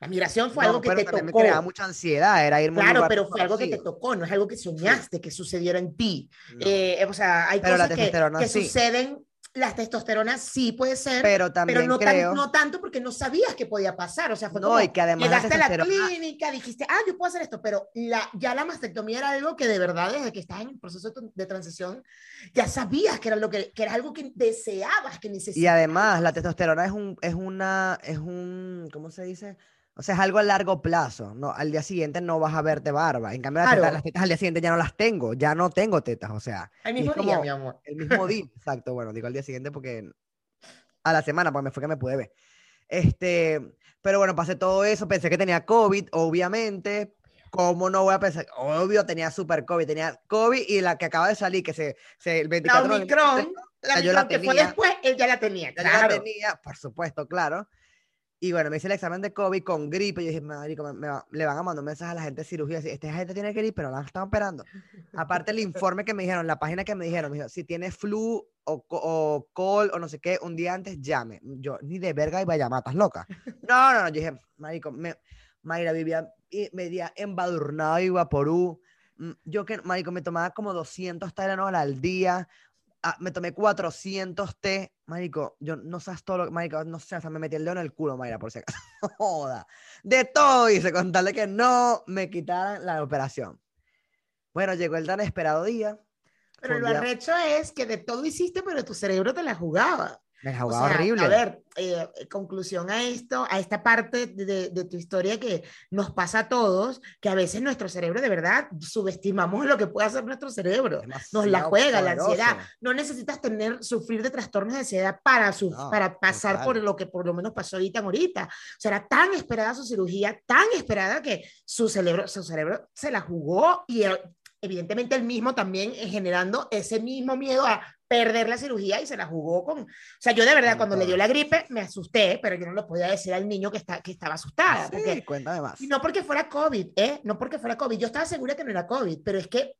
La migración fue No, algo que pero te tocó. me creaba mucha ansiedad, era un Claro, pero fue algo que te tocó, no es algo que soñaste que sucediera en ti. No. Eh, o sea, hay Pero cosas que, que sí. suceden, las testosteronas sí puede ser, pero también pero no, tan- creo no tanto porque no sabías que podía pasar. O sea, fue No, como, y que además la llegaste a la clínica, dijiste, ah, yo puedo hacer esto, pero la, ya la mastectomía era algo que de verdad, desde que estás en el proceso de- de transición, ya sabías que era, lo que, que era algo que deseabas, que necesitabas. Y además, la testosterona es un, es una, es un, ¿cómo se dice? O sea, es algo a largo plazo, ¿no? Al día siguiente no vas a verte barba. En cambio, las, Claro. tetas, las tetas al día siguiente ya no las tengo, ya no tengo tetas, o sea, es mismo día, como mi amor. el mismo día, exacto, bueno, digo al día siguiente porque a la semana, porque me fue que me pude ver. Este, pero bueno, pasé todo eso, pensé que tenía COVID, obviamente. ¿Cómo no voy a pensar? Obvio, tenía super COVID, tenía COVID y la que acaba de salir, que se, se el La 24 de Omicron, la ya yo la Omicron que fue tenía. después, él ya la tenía, Ya claro. la tenía, por supuesto, claro. Y bueno, me hice el examen de COVID con gripe. Y yo dije, marico, me, me va- le van a mandar un mensaje a la gente de cirugía. Así, esta gente tiene gripe, pero la están operando. Aparte, el informe que me dijeron, la página que me dijeron, me dijo, si tiene flu o, o col o no sé qué, un día antes llame. Yo, ni de verga iba a llamar, ¿estás loca? No, no, no. Yo dije, marico, me, Mayra vivía media embadurnado y vaporú. Mm, Yo que, marico, me tomaba como 200 Tylenol al día. Ah, me tomé 400 té, marico, yo no sabes todo lo marico, no sé, o sea, me metí el dedo en el culo, Mayra, por si acaso, joda, de todo hice con tal de que no me quitaran la operación. Bueno, llegó el tan esperado día, Pero lo día- arrecho es que de todo hiciste, pero tu cerebro te la jugaba. Me O jugaba sea, horrible. A ver, eh, conclusión a esto, a esta parte de, de tu historia que nos pasa a todos, que a veces nuestro cerebro de verdad subestimamos lo que puede hacer nuestro cerebro. Nos la Demasiado juega la poderoso. ansiedad. No necesitas tener, sufrir de trastornos de ansiedad para, su, No, para pasar por total. lo que por lo menos pasó ahorita ahorita. O sea, era tan esperada su cirugía, tan esperada que su cerebro, su cerebro se la jugó y eh, evidentemente él mismo también eh, generando ese mismo miedo a perder la cirugía y se la jugó con... O sea, yo de verdad cuando le dio la gripe me asusté, pero yo no lo podía decir al niño que, está, que estaba asustada. Sí, porque cuéntame más. no porque fuera COVID, ¿eh? No porque fuera COVID. Yo estaba segura que no era COVID, pero es que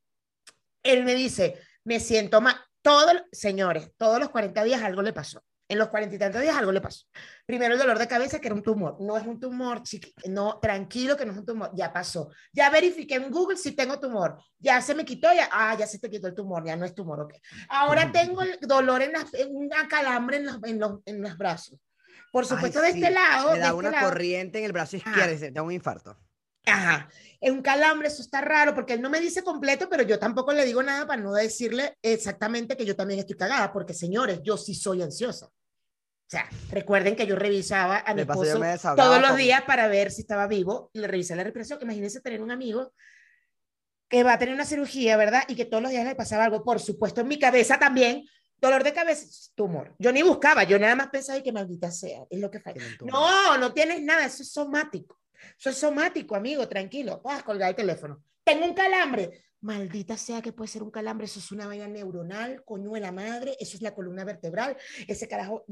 él me dice, me siento mal. Todos, señores, todos los 40 días algo le pasó. En los cuarenta y tantos días algo le pasó. Primero el dolor de cabeza, que era un tumor. No es un tumor, no, tranquilo que no es un tumor. Ya pasó. Ya verifiqué en Google si tengo tumor. Ya se me quitó, ya, ah, ya se te quitó el tumor, ya no es tumor, ok. Ahora tengo el dolor en, las, en una calambre en los, en los, en los brazos. Por supuesto, Ay, de este sí, lado. Me de da este una lado, corriente en el brazo Ajá. izquierdo y se da un infarto. Ajá, es un calambre, eso está raro, porque él no me dice completo, pero yo tampoco le digo nada para no decirle exactamente que yo también estoy cagada, porque señores, yo sí soy ansiosa. O sea, recuerden que yo revisaba a mi esposo todos los con- días para ver si estaba vivo, y le revisé la respiración. Imagínense tener un amigo que va a tener una cirugía, ¿verdad? Y que todos los días le pasaba algo, por supuesto, en mi cabeza también, dolor de cabeza, tumor. Yo ni buscaba, yo nada más pensaba y que maldita sea, es lo que falta. No, no tienes nada, eso es somático. Eso es somático, amigo, tranquilo. A colgar el teléfono. Tengo un calambre. Maldita sea que puede ser un calambre, eso es una vaina neuronal, coño de la madre, eso es la columna vertebral, ese carajo.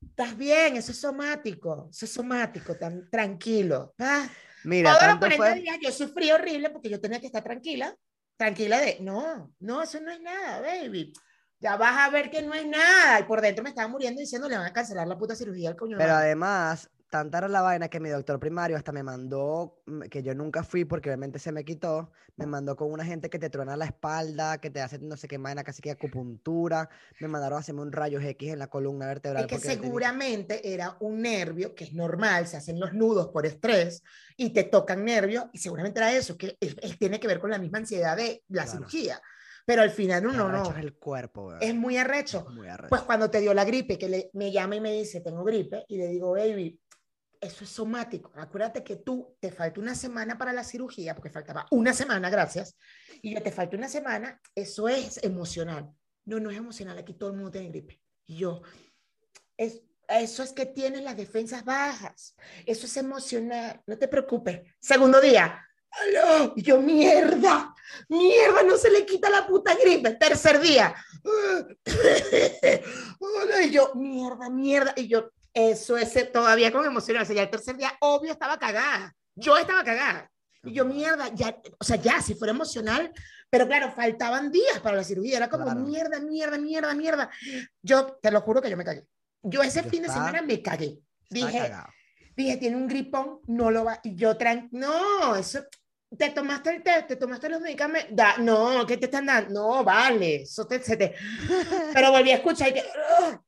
Estás bien, eso es somático, eso es somático, tan tranquilo. Ah, Mira, todos los tanto 40 fue... días yo sufrí horrible porque yo tenía que estar tranquila, tranquila de, no, no, eso no es nada, baby. Ya vas a ver que no es nada. Y por dentro me estaba muriendo diciendo, le van a cancelar la puta cirugía al coño. Pero madre". además, tanta era la vaina que mi doctor primario hasta me mandó, mm, que yo nunca fui porque obviamente se me quitó, me mandó con una gente que te truena la espalda, que te hace no sé qué vaina, casi que acupuntura, me mandaron a hacerme un rayos X en la columna vertebral. Es que porque tenía- seguramente era un nervio, que es normal, se hacen los nudos por estrés y te tocan nervios, y seguramente era eso, que es- es- tiene que ver con la misma ansiedad de la Claro. cirugía. Pero al final uno no, es el cuerpo, es muy arrecho. Muy arrecho. Pues cuando te dio la gripe, que le- me llama y me dice, tengo gripe, y le digo, baby, eso es somático. Acuérdate que tú te falta una semana para la cirugía, porque faltaba una semana, gracias, y yo te falta una semana, eso es emocional. No, no es emocional, aquí todo el mundo tiene gripe. Y yo, es, eso es que tienes las defensas bajas, eso es emocional, no te preocupes. Segundo día, ¡aló! Y yo, mierda, mierda, no se le quita la puta gripe. Tercer día, Hola, y yo, mierda, mierda. Y yo, eso es eh, todavía con emoción. O sea, ya el tercer día, obvio, estaba cagada. Yo estaba cagada. Y yo, mierda, ya, o sea, ya, si fuera emocional, pero claro, faltaban días para la cirugía. Era como, Claro. mierda, mierda, mierda, mierda. Yo, te lo juro que yo me cagué. Yo ese Yo fin de semana me cagué. Dije, cagado. dije, tiene un gripón, no lo va. Y yo, tran no, eso, te tomaste el té, te tomaste los medicamentos. Da, no, ¿qué te están dando? No, vale, eso te, se te- Pero volví a escuchar y que.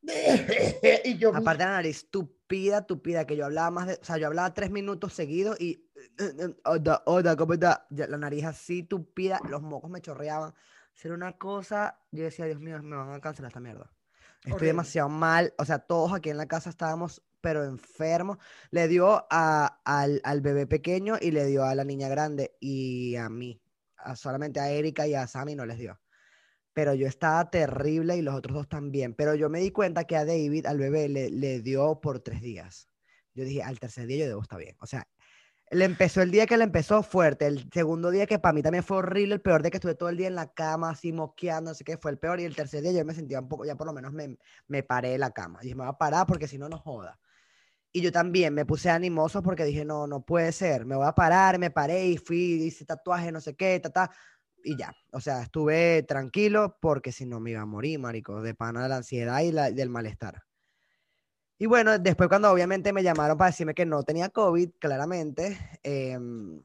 y yo, Aparte la nariz tupida, tupida, que yo hablaba más de, o sea, yo hablaba tres minutos seguidos y, hola, hola, ¿cómo está? La nariz así tupida, los mocos me chorreaban. Era una cosa, yo decía, Dios mío, me van a cancelar esta mierda. Estoy Horrible. demasiado mal, o sea, todos aquí en la casa estábamos, pero enfermos. Le dio a, al, al bebé pequeño y le dio a la niña grande y a mí. Solamente a Erika y a Sammy no les dio pero yo estaba terrible y los otros dos también. Pero yo me di cuenta que a David, al bebé, le, le dio por tres días. Yo dije, al tercer día yo debo estar bien. O sea, le empezó el día que le empezó fuerte. El segundo día que para mí también fue horrible, el peor de que estuve todo el día en la cama, así mosqueando, no sé qué, fue el peor. Y el tercer día yo me sentía un poco, ya por lo menos me, me paré de la cama. Dije, me voy a parar porque si no, no joda. Y yo también me puse animoso porque dije, no, no puede ser. Me voy a parar, me paré y fui, hice tatuaje, no sé qué, ta, ta y ya. O sea, estuve tranquilo porque si no me iba a morir, marico, de pana de la ansiedad y la- del malestar. Y bueno, después cuando obviamente me llamaron para decirme que no tenía COVID, claramente, em,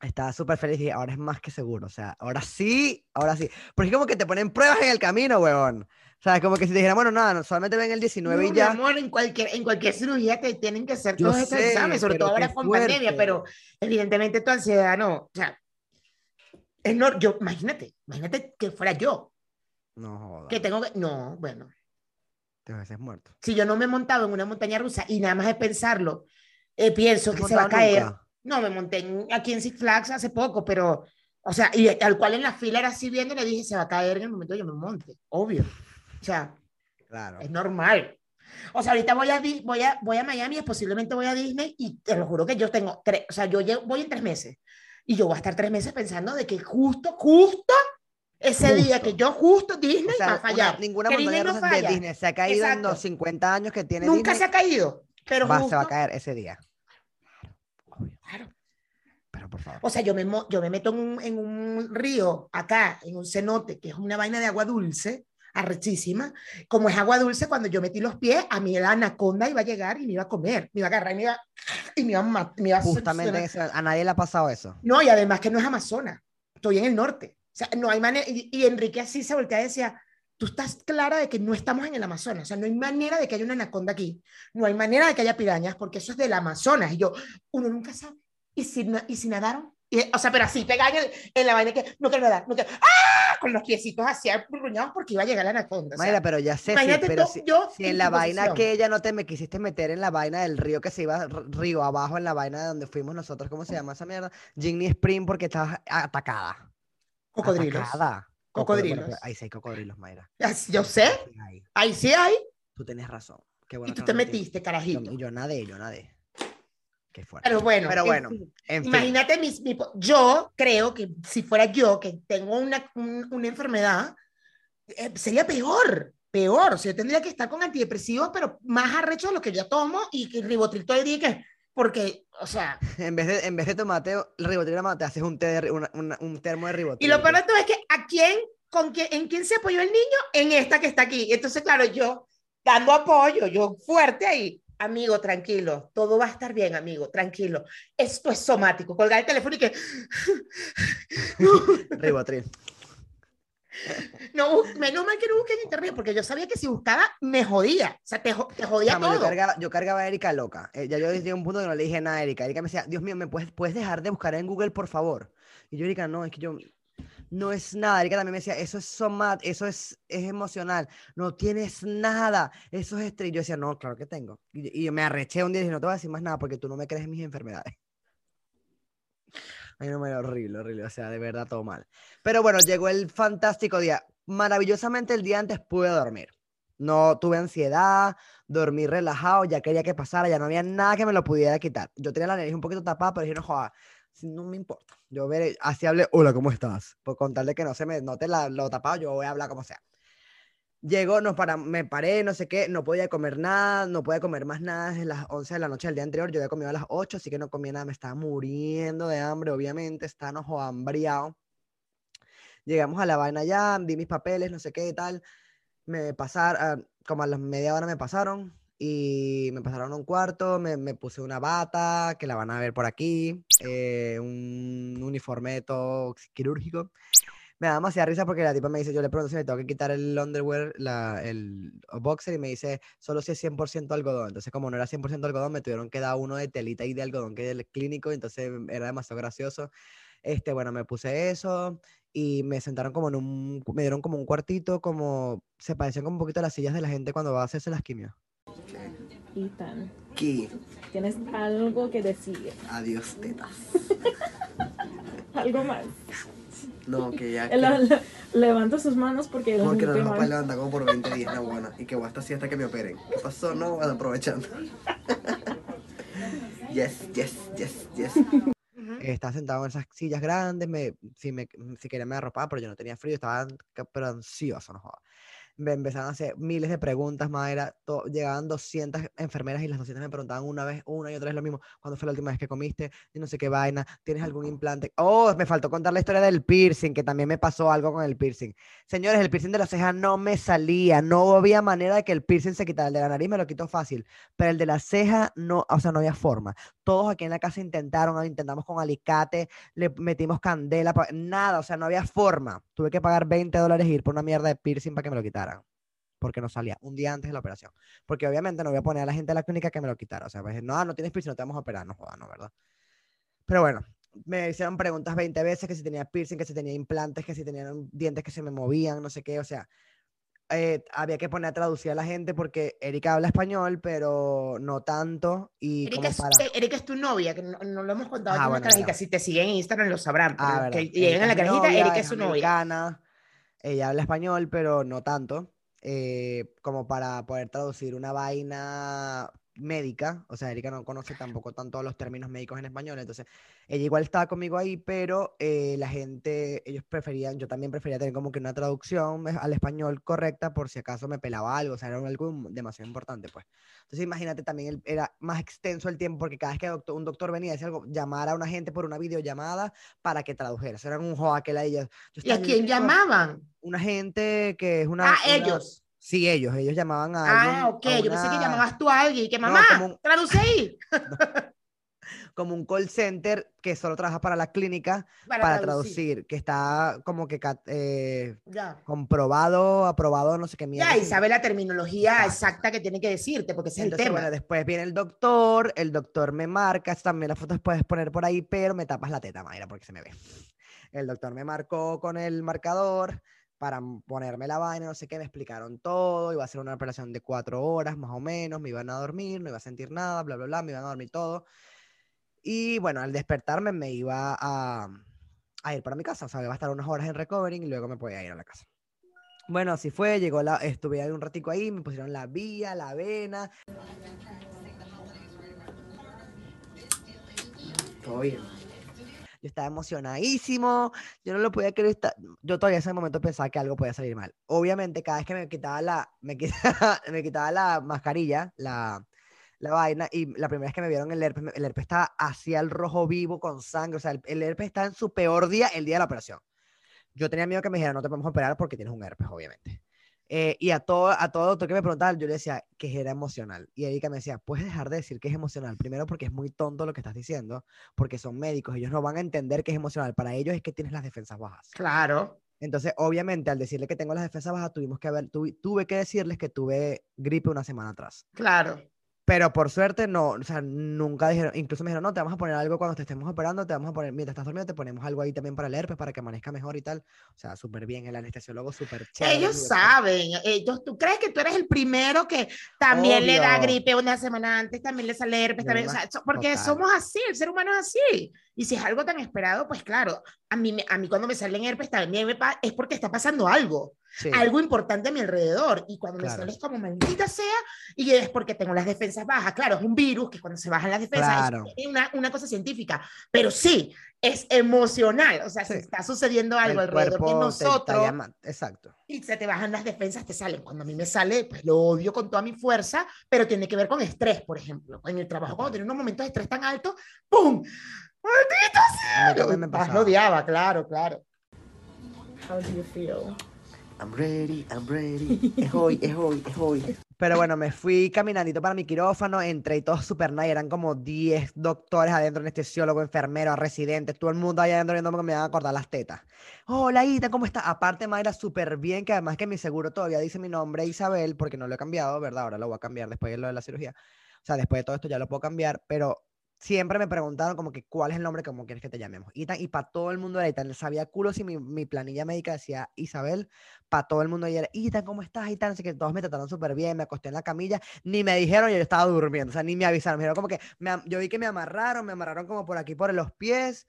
estaba súper feliz. Dije, ahora es más que seguro. O sea, ahora sí, ahora sí. Porque es como que te ponen pruebas en el camino, huevón. O sea, como que si te dijeran, bueno, nada, no, solamente ven el 19 No, y mi ya. amor, en cualquier, en cualquier cirugía te tienen que hacer todos estos exámenes, sobre todo ahora con pandemia, pero evidentemente tu ansiedad no. O sea, es no, yo, imagínate, imagínate que fuera yo, No joda, que tengo que. No, bueno, te hubieses muerto. si yo no me he montado en una montaña rusa y nada más de pensarlo, eh, pienso ¿Te que se va a caer. nunca? No, me monté en- aquí en Six Flags hace poco, pero, o sea, y al cual en la fila era así viendo, le dije, se va a caer en el momento que yo me monte, obvio. O sea, Claro. es normal. O sea, ahorita voy a, voy a, voy a Miami, posiblemente voy a Disney y te lo juro que yo tengo tres, o sea, yo llevo- voy en tres meses y yo voy a estar tres meses pensando de que justo, justo ese día Justo. que yo justo Disney O sea, va a una- fallar. ninguna Que montaña Disney no de. Disney se ha caído en Exacto. los 50 años que tiene Nunca Disney. se ha caído, pero va- justo, se va a caer ese día. Claro. Pero por favor. O sea, yo me, yo me meto en un, en un río acá, en un cenote, que es una vaina de agua dulce, arrechísima. Como es agua dulce, cuando yo metí los pies, a mí la anaconda iba a llegar y me iba a comer, me iba a agarrar y me iba, y me iba, a me iba a Justamente eso, a nadie le ha pasado eso. No, y además que no es Amazonas, estoy en el norte. O sea, no hay manera, y, y Enrique así se voltea y decía, tú estás clara de que no estamos en el Amazonas, o sea, no hay manera de que haya una anaconda aquí, no hay manera de que haya pirañas, porque eso es del Amazonas. Y yo, uno nunca sabe. ¿Y si, na- y si nadaron? Y, o sea, pero así, pegada en, en la vaina que no quiero nadar, no quiero, ¡ah! Con los piecitos así arruñados porque iba a llegar la anaconda. o sea, Mayra, pero ya sé, sí, pero si, yo si en la vaina que ella no te me quisiste meter en la vaina del río que se iba río abajo, en la vaina de donde fuimos nosotros, ¿cómo se llama esa mierda? Ginny Spring porque estabas atacada. Cocodrilos. Atacada. Coco- Cocodrilos. ahí sí hay cocodrilos, Mayra. Yo sé, ahí sí hay, Tú tenías razón. Qué bueno y tú te metiste, Yo, carajito. yo nadé, yo nadé. Qué fuerte. Pero bueno, Pero en bueno, fin. En fin. Imagínate, mis, mi yo creo que si fuera yo que tengo una, un- una enfermedad, eh, sería peor, peor. O sea, yo tendría que estar con antidepresivos, pero más arrecho de lo que yo tomo y que ribotril todo el día, y que, porque, o sea, En vez de, en vez de tomate el ribotril, te haces un, té de ri- una- una- un termo de ribotril. y lo peor de todo es que a quién, con quién, en quién se apoyó el niño, en esta que está aquí. Entonces, claro, yo dando apoyo, yo fuerte ahí. Amigo, tranquilo, todo va a estar bien, amigo, tranquilo. Esto es somático. Colgar el teléfono y que, Ribotril. No, menos mal que no busqué en internet, porque yo sabía que si buscaba me jodía. O sea, te, te jodía Chamo, yo, todo. cargaba, yo cargaba a Erika loca. Eh, ya yo a un punto que no le dije nada a Erika. Erika me decía, Dios mío, ¿me puedes, puedes dejar de buscar en Google, por favor? Y yo, Erika, no, es que yo... No es nada. Erika también me decía, eso es somat, eso es, es emocional. No tienes nada. Eso es estrés. Yo decía, no, claro que tengo. Y, y yo me arreché un día y dije, no te voy a decir más nada porque tú no me crees en mis enfermedades. Ay, no, me horrible, horrible. O sea, de verdad, todo mal. Pero bueno, llegó el fantástico día. Maravillosamente el día antes pude dormir. No tuve ansiedad, dormí relajado, ya quería que pasara, ya no había nada que me lo pudiera quitar. Yo tenía la nariz un poquito tapada, pero dije, no joda, si no me importa. Yo veré, así hablé, hola, ¿cómo estás? Por contarle que no se me note la, lo tapado, yo voy a hablar como sea. Llegó, nos para, me paré, no sé qué, no podía comer nada, no podía comer más nada desde las 11 de la noche del día anterior. Yo había comido a las 8, así que no comía nada, me estaba muriendo de hambre, obviamente, estaba no joda, hambriado. Llegamos a la vaina ya, di mis papeles, no sé qué y tal. Me pasaron, como a las media hora me pasaron y me pasaron a un cuarto, me, me puse una bata, que la van a ver por aquí, eh, un uniforme todo quirúrgico. Me da demasiada risa porque la tipa me dice, yo le pregunto si me tengo que quitar el underwear, la, el boxer, y me dice, solo si es 100% algodón. Entonces, como no era 100% algodón, me tuvieron que dar uno de telita y de algodón, que es el clínico, entonces era demasiado gracioso. Este, bueno, me puse eso y me sentaron como en un, me dieron como un cuartito, como, se parecían como un poquito a las sillas de la gente cuando va a hacerse las quimios. Ethan, ¿Qué? tienes algo que decir, Adiós, tetas. algo más. No, que ya... Él le- levanta sus manos porque Porque no nos va a levantar como por 20 días, no, bueno. Y que voy hasta así hasta que me operen. ¿Qué pasó? No, bueno, aprovechando. yes, yes, yes, yes. Estaba sentado en esas sillas grandes, me, si, me, si quería me arropaba, pero yo no tenía frío, estaba ca- pero ansioso, no joda. Me empezaron a hacer miles de preguntas, Mayra, to- llegaban 200 enfermeras y las 200 me preguntaban una vez, una y otra vez lo mismo, ¿cuándo fue la última vez que comiste? Y no sé qué vaina, ¿tienes algún implante? Oh, me faltó contar la historia del piercing, que también me pasó algo con el piercing. Señores, el piercing de la ceja no me salía, no había manera de que el piercing se quitara, el de la nariz me lo quitó fácil, pero el de la ceja no, o sea, no había forma. Todos aquí en la casa intentaron, ah, intentamos con alicate, le metimos candela, nada, o sea, no había forma. Tuve que pagar 20 dólares y ir por una mierda de piercing para que me lo quitaran. Porque no salía un día antes de la operación. Porque obviamente no voy a poner a la gente de la clínica que me lo quitara. O sea, pues, no, no tienes piercing, no te vamos a operar, no jodas, no, ¿verdad? Pero bueno, me hicieron preguntas 20 veces que si tenía piercing, que si tenía implantes, que si tenían dientes que se me movían, no sé qué, o sea, eh, había que poner a traducir a la gente porque Erika habla español, pero no tanto y Erika es, para... Erika es tu novia, que no, no lo hemos contado Ah, en la bueno, carajita. verdad. Si te siguen en Instagram lo sabrán. Ah, que a la carajita, novia, Erika es su novia. Ella habla español, pero no tanto, eh, como para poder traducir una vaina médica, o sea, Erika no conoce tampoco tanto los términos médicos en español, entonces ella igual estaba conmigo ahí, pero eh, la gente, ellos preferían, yo también prefería tener como que una traducción eh, al español correcta por si acaso me pelaba algo, o sea, era algo demasiado importante, pues. Entonces imagínate también, el- era más extenso el tiempo porque cada vez que doctor- un doctor venía a decir algo, llamar a una gente por una videollamada para que tradujera, eso era un ahí. Yo, yo ¿Y a quién llamaban? Una gente que es una... Ah, una- ellos. Sí, ellos, ellos llamaban a Ah, alguien, ok. a Yo pensé que una- llamabas tú a alguien y que No, mamá, como un- traduce ahí. como un call center que solo trabaja para la clínica para, traducir. que está como que eh, Ya. comprobado, aprobado, no sé qué mierda. Ya, y sabe la terminología Exacto. exacta que tiene que decirte, porque ese es el Entonces, tema. bueno, después viene el doctor, el doctor me marca, también las fotos puedes poner por ahí, pero me tapas la teta, Mayra, porque se me ve. El doctor me marcó con el marcador para ponerme la vaina, no sé qué, me explicaron todo, iba a ser una operación de cuatro horas más o menos, me iban a dormir, no iba a sentir nada, bla, bla, bla, me iban a dormir todo. Y bueno, al despertarme me iba a, a ir para mi casa, o sea, iba a estar unas horas en recovering y luego me podía ir a la casa. Bueno, así fue, llegó la, estuve ahí un ratico ahí, me pusieron la vía, la vena, Todo bien. Yo estaba emocionadísimo, yo no lo podía creer. Yo todavía en ese momento pensaba que algo podía salir mal. Obviamente, cada vez que me quitaba la, me quitaba, me quitaba la mascarilla, la, la vaina, y la primera vez que me vieron el herpes, el herpes estaba hacia el rojo vivo con sangre. O sea, el herpes está en su peor día el día de la operación. Yo tenía miedo que me dijeran, no te podemos operar porque tienes un herpes, obviamente. Eh, y a todo, a todo doctor que me preguntaba, yo le decía que era emocional. Y Erika me decía, puedes dejar de decir que es emocional. Primero porque es muy tonto lo que estás diciendo, porque son médicos, ellos no van a entender que es emocional. Para ellos es que tienes las defensas bajas. Claro. Entonces, obviamente, al decirle que tengo las defensas bajas, tuvimos que haber, tuve, tuve que decirles que tuve gripe una semana atrás. Claro. Pero por suerte, no, o sea, nunca dijeron, incluso me dijeron, no, te vamos a poner algo cuando te estemos operando, te vamos a poner, mientras estás dormido, te ponemos algo ahí también para el herpes, para que amanezca mejor y tal. O sea, súper bien, el anestesiólogo súper chévere. Ellos saben, ellos, ¿tú crees que tú eres el primero que también le da Obvio. gripe una semana antes, también le sale herpes, también, o sea, so- porque total. somos así, el ser humano es así. Y si es algo tan esperado, pues claro, a mí, a mí cuando me salen herpes también me es porque está pasando algo, Sí. algo importante a mi alrededor. Y cuando me Claro. sale es como maldita sea, y es porque tengo las defensas bajas. Claro, es un virus que cuando se bajan las defensas Claro. es una, una cosa científica, pero sí, es emocional. O sea, Sí. está sucediendo algo el alrededor de nosotros Exacto. y se te bajan las defensas, te salen. Cuando a mí me sale, pues lo odio con toda mi fuerza, pero tiene que ver con estrés, por ejemplo. En el trabajo, cuando tenía unos momentos de estrés tan altos, ¡pum! ¡Maldita A mí también me sea! Más pasaba. lo odiaba, claro, claro. How do you feel? I'm ready, I'm ready. Es hoy, es hoy, es hoy. Pero bueno, me fui caminandito para mi quirófano, entré y todo súper nice, eran como 10 doctores adentro, anestesiólogos, enfermeros, residentes, todo el mundo allá adentro viendo que me iban a cortar las tetas. Hola, Ita, ¿cómo estás? Aparte, Mayra, súper bien, que además que mi seguro todavía dice mi nombre, Isabel, porque no lo he cambiado, ¿verdad? Ahora lo voy a cambiar después de lo de la cirugía. O sea, después de todo esto ya lo puedo cambiar, pero siempre me preguntaron como que cuál es el nombre, cómo quieres que te llamemos. Ethan, y para todo el mundo era Ethan. Sabía culo si mi, mi planilla médica decía Isabel, para todo el mundo era Ethan, ¿cómo estás? Ethan, así que todos me trataron súper bien, me acosté en la camilla, ni me dijeron, yo estaba durmiendo, o sea, ni me avisaron, me como que, me yo vi que me amarraron, me amarraron como por aquí, por los pies,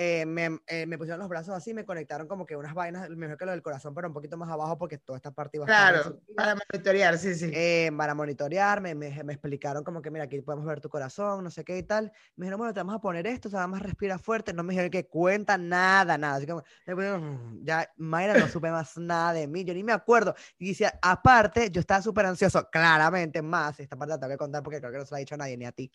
eh, me, eh, me pusieron los brazos así, me conectaron como que unas vainas, mejor que lo del corazón, pero un poquito más abajo porque toda esta parte iba Claro, para monitorear, sí, sí. Eh, para monitorearme, me, me explicaron como que, mira, aquí podemos ver tu corazón, no sé qué y tal. Me dijeron, bueno, te vamos a poner esto, o sea, nada más respira fuerte. No me dijeron que cuenta nada, nada. Así me pusieron, ya, Mayra, no supe más nada de mí, yo ni me acuerdo. Y decía, aparte, yo estaba súper ansioso, claramente más, esta parte la tengo que contar porque creo que no se la ha dicho a nadie, ni a ti.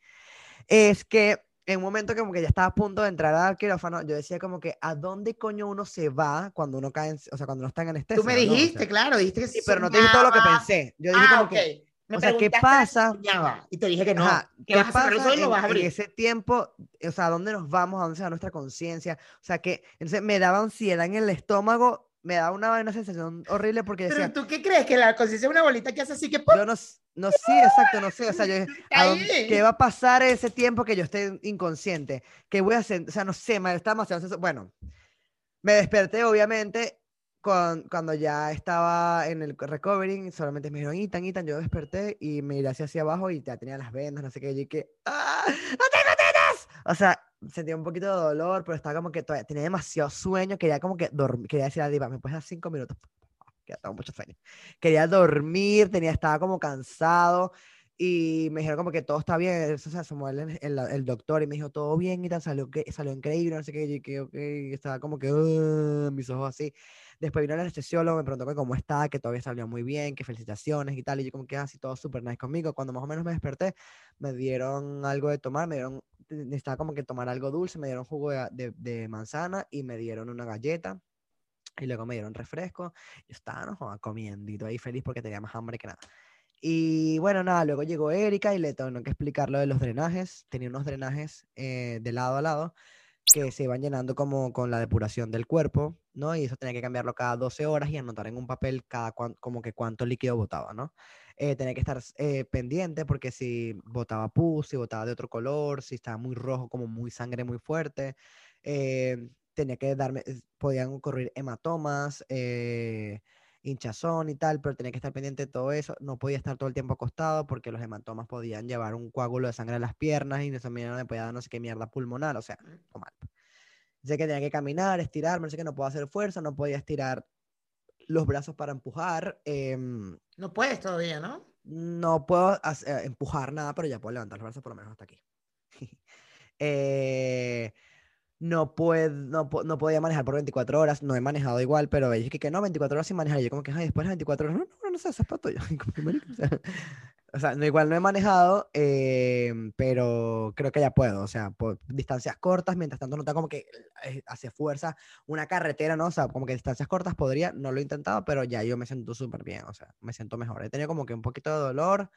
Es que en un momento como que ya estaba a punto de entrar al quirófano, yo decía como que, ¿a dónde coño uno se va cuando uno cae, en- o sea, cuando uno está en anestesia? Tú me ¿no? O sea, dijiste, claro, dijiste que Sí, pero no te dije todo lo que pensé. Yo dije Ah, como ok. que, Me o sea, ¿qué pasa? Y te dije que no. Ajá, ¿qué vas a pasa ojos y lo en, vas a en abrir. ese tiempo? O sea, ¿a dónde nos vamos? ¿A dónde se va nuestra conciencia? O sea, que entonces me daba ansiedad en el estómago, me daba una, una sensación horrible porque Pero decía, tú qué crees que la conciencia es una bolita que hace así que ¡pum! yo no, no sé, exacto, no sé, o sea, yo, ¿a dónde- Ahí. ¿qué va a pasar ese tiempo que yo esté inconsciente? ¿Qué voy a hacer? O sea, no sé, me estaba demasiado Bueno, me desperté, obviamente, con, cuando ya estaba en el recovering, solamente me dijeron, Itan, Itan, yo desperté y me miré hacia, hacia abajo y ya tenía las vendas, no sé qué, y que, ¡ah! ¡No tengo tetas! O sea, sentía un poquito de dolor, pero estaba como que todavía tenía demasiado sueño, quería como que dormir, quería decir a diva, ¿me puedes dar cinco minutos? Que tengo mucho sueño. Quería dormir, tenía, estaba como cansado Y me dijeron como que todo está bien, o sea, Samuel, el, el, el doctor, y me dijo todo bien y tal, salió, salió increíble, no sé qué, y que, ok, y estaba como que, "Ah", mis ojos así. Después vino el anestesiólogo, me preguntó que cómo está, que todavía salió muy bien, que felicitaciones y tal, y yo como que así todo súper nice conmigo. Cuando más o menos me desperté, me dieron algo de tomar, me dieron, necesitaba como que tomar algo dulce, me dieron jugo de, de- de manzana y me dieron una galleta. Y luego me dieron refresco. Yo estaba, no comiendo ahí feliz porque tenía más hambre que nada. Y bueno, nada, luego llegó Erika y le tengo que explicar lo de los drenajes. Tenía unos drenajes eh, de lado a lado que se iban llenando como con la depuración del cuerpo, ¿no? Y eso tenía que cambiarlo cada 12 horas y anotar en un papel cada cuan- como que cuánto líquido botaba, ¿no? Eh, tenía que estar eh, pendiente porque si botaba pus, si botaba de otro color, si estaba muy rojo, como muy sangre muy fuerte, eh, tenía que darme, podían ocurrir hematomas, hinchazón y tal, pero tenía que estar pendiente de todo eso. No podía estar todo el tiempo acostado porque los hematomas podían llevar un coágulo de sangre a las piernas y eso me me podía dar no sé qué mierda pulmonar, o sea, o mal. Sé que tenía que caminar, estirarme, no sé que no puedo hacer fuerza, no podía estirar los brazos para empujar. em, No puedes todavía, ¿no? no puedo eh, empujar nada, pero ya puedo levantar los brazos por lo menos hasta aquí. Eh, no, puedo, no, no podía manejar por 24 horas, no he manejado igual, pero ella dije que no, 24 horas sin manejar. Y yo como que, ay, después de 24 horas, no, no, no sé, eso es para tuyo. O sea, no, igual no he manejado, em, pero creo que ya puedo, o sea, por distancias cortas, mientras tanto no está como que eh, hace fuerza una carretera, ¿no? O sea, como que distancias cortas podría, no lo he intentado, pero ya yo me siento súper bien, o sea, me siento mejor. He tenido como que un poquito de dolor,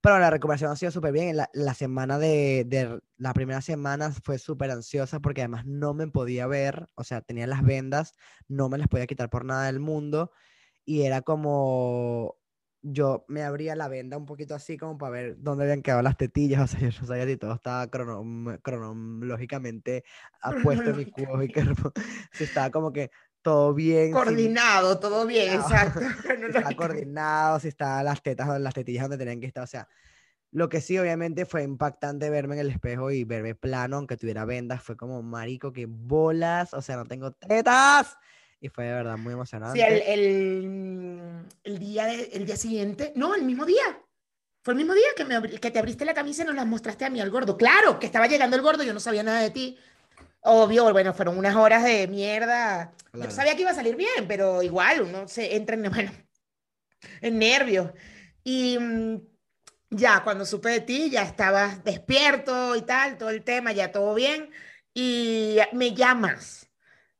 pero la recuperación ha sido súper bien. La, la semana de, de- la primera semana fue súper ansiosa porque además no me podía ver, o sea, tenía las vendas, no me las podía quitar por nada del mundo y era como yo me abría la venda un poquito así como para ver dónde habían quedado las tetillas, o sea, yo no sabía si todo estaba crono- cronológicamente apuesto en mi cuerpo, mi cuerpo, si estaba como que todo bien, Coordinado, todo bien, exacto. si estaba coordinado, si estaban las tetas o las tetillas donde tenían que estar. O sea, lo que sí, obviamente, fue impactante verme en el espejo y verme plano, aunque tuviera vendas. Fue como, marico, que bolas. O sea, no tengo tetas. Y fue de verdad muy emocionante. Sí, el, el, el día de- el día siguiente, no, el mismo día. Fue el mismo día que, me que te abriste la camisa y nos las mostraste a mí al gordo. Claro, que estaba llegando el gordo, yo no sabía nada de ti. Obvio, bueno, fueron unas horas de mierda. Yo Claro. sabía que iba a salir bien, pero igual uno se entra en, bueno, en nervios. Y mm, ya cuando supe de ti, ya estabas despierto y tal, todo el tema, ya todo bien. Y me llamas.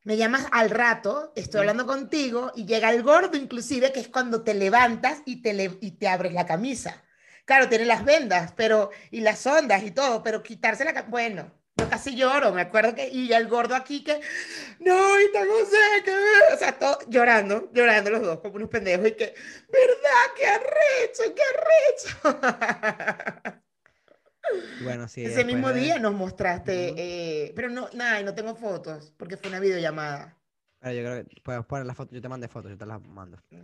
Me llamas al rato, estoy hablando contigo y llega el gordo inclusive, que es cuando te levantas y te, le- y te abres la camisa. Claro, tiene las vendas, pero, y las ondas y todo, pero quitarse la bueno, yo casi lloro, me acuerdo que, y el gordo aquí que, no, y tengo sé que, o sea, todo, llorando, llorando los dos como unos pendejos y que, ¿verdad? ¡Qué arrecho, qué arrecho! Bueno, sí. Ese mismo de- día nos mostraste, eh, pero no, nada, y no tengo fotos, porque fue una videollamada. Pero yo creo que puedes poner las fotos. Yo te mandé fotos, yo te las mando. Mm.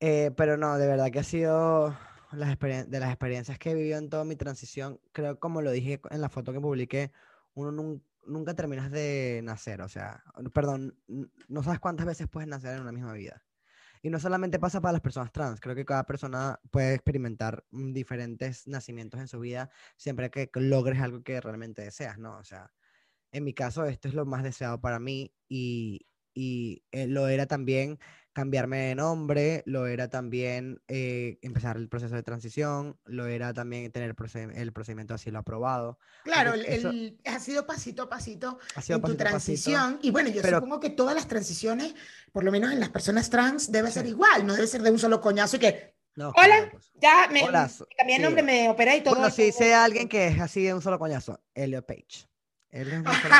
Eh, pero no, de verdad que ha sido las de las experiencias que he vivido en toda mi transición. Creo, como lo dije en la foto que publiqué, uno nun- nunca terminas de nacer. O sea, perdón, no sabes cuántas veces puedes nacer en una misma vida. Y no solamente pasa para las personas trans, creo que cada persona puede experimentar mm, diferentes nacimientos en su vida siempre que logres algo que realmente deseas, ¿no? O sea, en mi caso, esto es lo más deseado para mí y, y eh, lo era también cambiarme de nombre, lo era también eh, empezar el proceso de transición, lo era también tener el, proced- el procedimiento de asilo aprobado. Claro, el, eso- el- ha sido pasito a pasito en tu pasito pasito, transición. Y bueno, yo pero- supongo que todas las transiciones, por lo menos en las personas trans, debe ser Sí. igual, no debe ser de un solo coñazo y que, No, Hola. pues. ya me, Hola, me cambié sí. nombre, me operé y todo. Bueno, si a alguien que es así de un solo coñazo, Elliot Page. Un solo-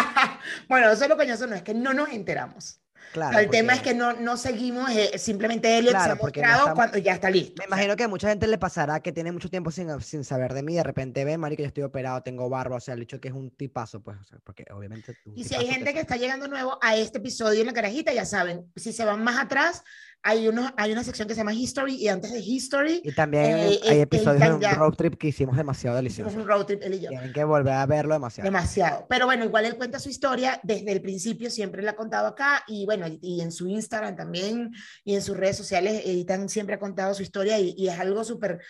bueno, solo coñazo no, es que no nos enteramos. O sea, Claro, el tema es porque- que no, no seguimos, eh, simplemente Elliot se Claro, ha porque no cuando ya está listo. Me imagino que a mucha gente le pasará que tiene mucho tiempo sin, sin saber de mí, de repente ve, marico, yo estoy operado, tengo barba, o sea, el hecho que es un tipazo, pues, o sea, porque obviamente... Y si hay gente que te- está llegando nuevo a este episodio en la carajita, ya saben, si se van más atrás, hay, unos, hay una sección que se llama History y antes de History Y también eh, hay este, episodios de un ya- road trip que hicimos demasiado hicimos deliciosos. un road trip él y yo. Tienen que volver a verlo demasiado. Demasiado. Pero bueno, igual él cuenta su historia desde el principio, siempre la ha contado acá y bueno, y, y en su Instagram también y en sus redes sociales, Editan siempre ha contado su historia y, y es algo súper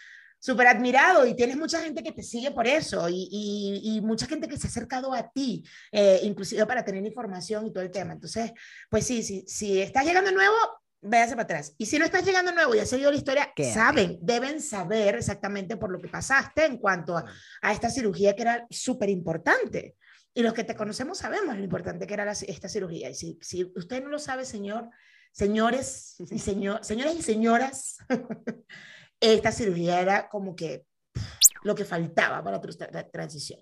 súper admirado y tienes mucha gente que te sigue por eso y, y, y mucha gente que se ha acercado a ti, eh, inclusive para tener información y todo el tema. Entonces, pues sí, sí, si estás llegando nuevo, véase para atrás. Y si no estás llegando nuevo y has seguido la historia, Quédate. saben, deben saber exactamente por lo que pasaste en cuanto a, a esta cirugía que era súper importante. Y los que te conocemos sabemos lo importante que era la- esta cirugía. Y si, si usted no lo sabe, señor, señores y señor, señores y señoras, esta cirugía era como que lo que faltaba para tu tra- transición.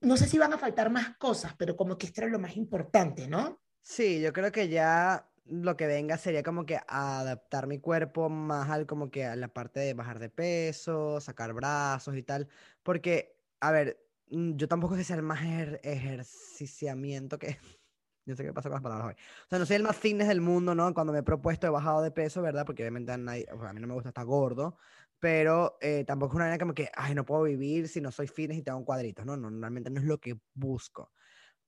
No sé si van a faltar más cosas, pero como que esto era lo más importante, ¿no? Sí, yo creo que ya lo que venga sería como que adaptar mi cuerpo más al como que a la parte de bajar de peso, sacar brazos y tal, porque, a ver, mm, yo tampoco sé sea el más ejer- ejerciciamiento que... Yo sé qué pasa con las palabras hoy. O sea, no soy el más fitness del mundo, ¿no? Cuando me he propuesto he bajado de peso, ¿verdad? Porque obviamente a, nadie- o sea, a mí no me gusta estar gordo, pero eh, tampoco es una manera como que, ay, no puedo vivir si no soy fitness y tengo cuadritos, ¿no? No, Normalmente no es lo que busco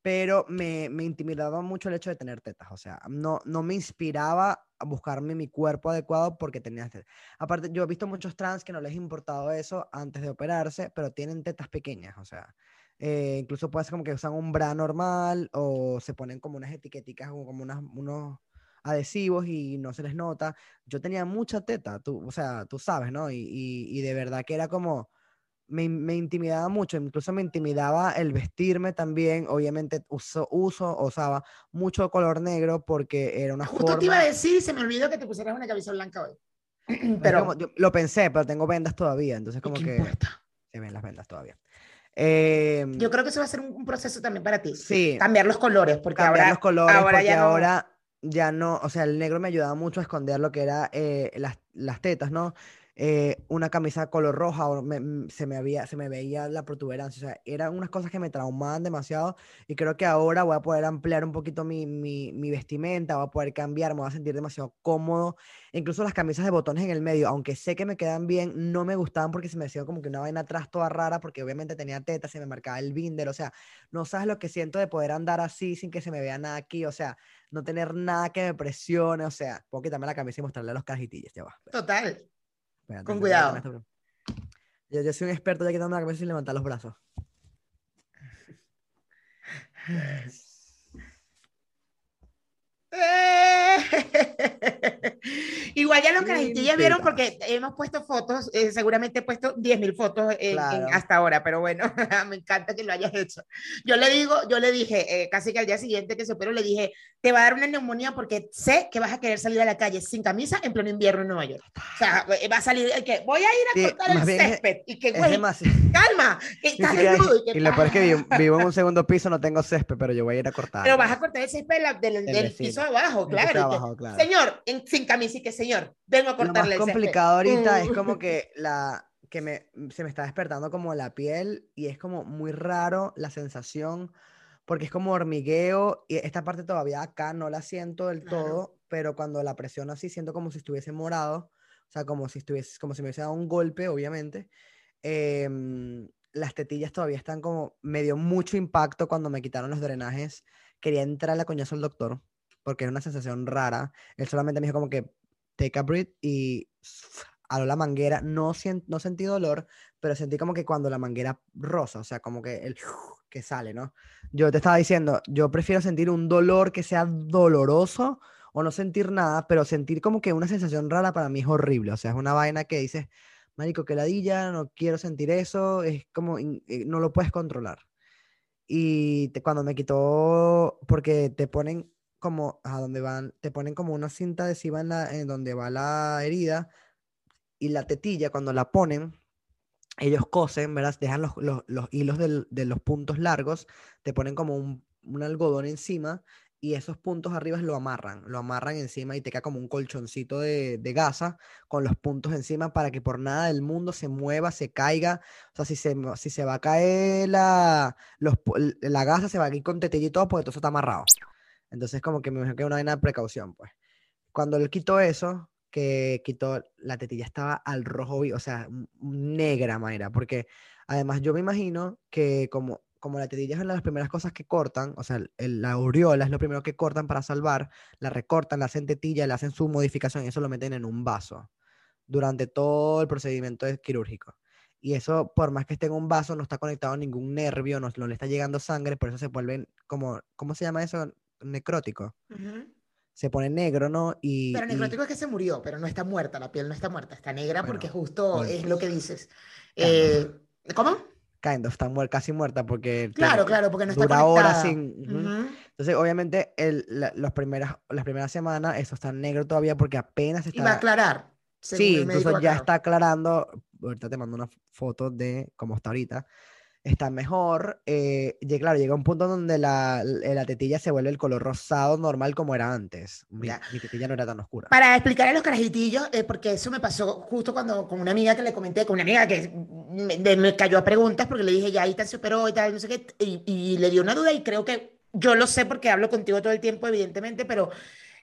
pero me, me intimidaba mucho el hecho de tener tetas, o sea, no, no me inspiraba a buscarme mi cuerpo adecuado porque tenía tetas. Aparte, yo he visto muchos trans que no les ha importado eso antes de operarse, pero tienen tetas pequeñas, o sea, eh, incluso puede ser como que usan un bra normal o se ponen como unas etiqueticas o como unas, unos adhesivos y no se les nota. Yo tenía mucha teta, tú, o sea, tú sabes, ¿no? Y, y, y de verdad que era como me, me intimidaba mucho, incluso me intimidaba el vestirme también. Obviamente uso, uso, usaba mucho color negro porque era una Justo forma. te iba a decir, se me olvidó que te pusieras una camisa blanca hoy. Pero, como- yo lo pensé, pero tengo vendas todavía, entonces ¿y como ¿qué que importa? se ven las vendas todavía. Eh, Yo creo que eso va a ser un, un proceso también para ti. Sí. Cambiar los colores, porque cambiar ahora, los colores ahora porque ya no- ahora ya no, o sea, el negro me ayudaba mucho a esconder lo que era eh, las, las tetas, ¿no? Eh, una camisa color roja o me- m- se me había, se me veía la protuberancia, o sea, eran unas cosas que me traumaban demasiado y creo que ahora voy a poder ampliar un poquito mi, mi, vestimenta, voy a poder cambiar, me voy a sentir demasiado cómodo, incluso las camisas de botones en el medio, aunque sé que me quedan bien, no me gustaban porque se me hacía como que una vaina atrás toda rara porque obviamente tenía tetas, se me marcaba el binder, o sea, no sabes lo que siento de poder andar así sin que se me vea nada aquí, o sea, no tener nada que me presione, o sea, puedo quitarme la camisa y mostrarle a los cajitillos, ya va. espera, Total. Espérate, Con cuidado. esto. Yo, yo soy un experto ya quitando la camisa sin levantar los brazos. Igual ya los Sin carajitillas vieron porque hemos puesto fotos, eh, seguramente he puesto 10.000 fotos en- en- Claro. hasta ahora, pero bueno, me encanta que lo hayas hecho. Yo le digo, yo le dije, eh, casi que al día siguiente que se operó, le dije, te va a dar una neumonía porque sé que vas a querer salir a la calle sin camisa en pleno invierno en Nueva York. O sea, eh, va a salir el que voy a ir a Sí, cortar el más bien es- césped y que, güey, calma, que estás siquiera- desnudo y que y lo peor es que vivo, vivo en un segundo piso, no tengo césped, pero yo voy a ir a cortar. Pero vas a cortar el césped del, Del del vecino. Piso abajo, piso claro. que, abajo, claro. Señor, en- sin camisa y que señor, vengo a Lo más cortarle el césped. complicado ahorita es Mm. como que la que me, se me está despertando como la piel y es como muy raro la sensación porque es como hormigueo y esta parte todavía acá no la siento del Claro. todo, pero cuando la presiono así siento como si estuviese morado, o sea, como si estuviese, como si me hubiese dado un golpe, obviamente. Em, las tetillas todavía están como, me dio mucho impacto cuando me quitaron los drenajes. Quería entrar a la coñazo al doctor porque es una sensación rara. Él solamente me dijo como que take a breath y a la manguera. No, no sentí dolor, pero sentí como que cuando la manguera rosa, o sea, como que el que sale, ¿no? Yo te estaba diciendo, yo prefiero sentir un dolor que sea doloroso o no sentir nada, pero sentir como que una sensación rara para mí es horrible. O sea, es una vaina que dices, marico, que ladilla, no quiero sentir eso, es como, eh, no lo puedes controlar. Y te- cuando me quitó, porque te ponen como, a donde van, te ponen como una cinta adhesiva en, la, en donde va la herida y la tetilla, cuando la ponen, ellos cosen, ¿verdad? Dejan los, los- los hilos de los puntos largos, te ponen como un, algodón encima y esos puntos arriba lo amarran, lo amarran encima y te queda como un colchoncito de, gasa con los puntos encima para que por nada del mundo se mueva, se caiga. O sea, si se, si se va a caer la, la gasa, se va a ir con tetilla y todo, porque todo eso está amarrado. Entonces, como que me imagino que una vaina de precaución, pues. Cuando él quitó eso, que quitó, la tetilla estaba al rojo, vi- o sea, negra, Mayra, porque además yo me imagino que como, como la tetilla es una de las primeras cosas que cortan, o sea, la aureola es lo primero que cortan para salvar, la recortan, la hacen tetilla, le hacen su modificación y eso lo meten en un vaso. durante todo el procedimiento quirúrgico. Y eso, por más que esté en un vaso, no está conectado a ningún nervio, no, no le está llegando sangre, por eso se vuelven como, ¿cómo se llama eso? Necrótico. Se pone negro, ¿no? Y, Pero y- necrótico es que se murió, pero no está muerta, la piel no está muerta, está negra porque justo bueno, es lo que dices. Eh, ¿Cómo? kind of, está muer- casi muerta porque Claro, claro, porque no está dura horas sin... Entonces, obviamente, el, la- los primeras, las primeras semanas eso está negro todavía porque apenas Y va a está... aclarar. Sí, a ya está aclarando. Ahorita te mando una foto de cómo está ahorita. Está mejor. eh, y claro, llega un punto donde la, la la tetilla se vuelve el color rosado normal como era antes. Mi, tetilla no era tan oscura. Para explicar a los carajitillos, eh, porque eso me pasó justo cuando con una amiga que le comenté, con una amiga que me, de- me cayó a preguntas porque le dije, ya ahí está, se operó y tal, no sé qué, y, y le dio una duda y creo que yo lo sé porque hablo contigo todo el tiempo, evidentemente, pero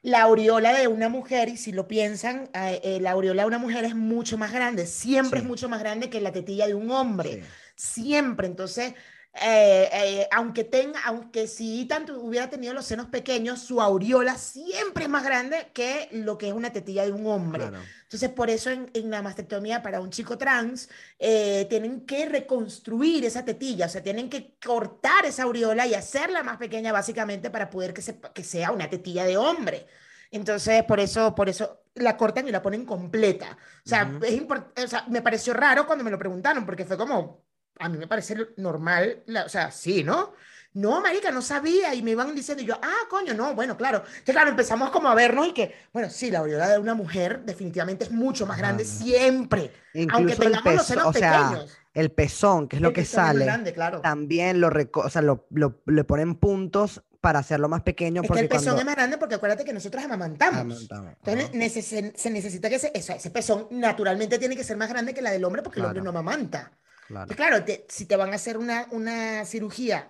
la aureola de una mujer, y si lo piensan, eh, eh, la aureola de una mujer es mucho más grande, siempre Sí. es mucho más grande que la tetilla de un hombre Sí. Siempre. Entonces, eh, eh, aunque tenga, aunque si tanto hubiera tenido los senos pequeños, su aureola siempre es más grande que lo que es una tetilla de un hombre. Claro. Entonces, por eso en, en la mastectomía para un chico trans, eh, tienen que reconstruir esa tetilla, o sea, tienen que cortar esa aureola y hacerla más pequeña básicamente para poder que, se- que sea una tetilla de hombre. Entonces, por eso, por eso la cortan y la ponen completa. O sea, es import- o sea, me pareció raro cuando me lo preguntaron, porque fue como, a mí me parece normal, la- o sea, sí, ¿no? No, marica, no sabía, y me iban diciendo, y yo, ah, coño, no, bueno, claro. Entonces, claro, empezamos como a vernos y que, bueno, sí, la aureola de una mujer definitivamente es mucho más grande Ajá. siempre, aunque Incluso el tengamos los peso, senos o sea, pequeños. el pezón, que es lo que sale, grande, claro. también lo, o sea, lo, lo- le ponen puntos para hacerlo más pequeño Es que porque el pezón cuando es más grande porque acuérdate que nosotros amamantamos. Amamantamos, Entonces neces- se necesita que ese, ese pezón naturalmente tiene que ser más grande que la del hombre porque el hombre no Claro. amamanta. Claro. Entonces, claro, te- si te van a hacer una, una cirugía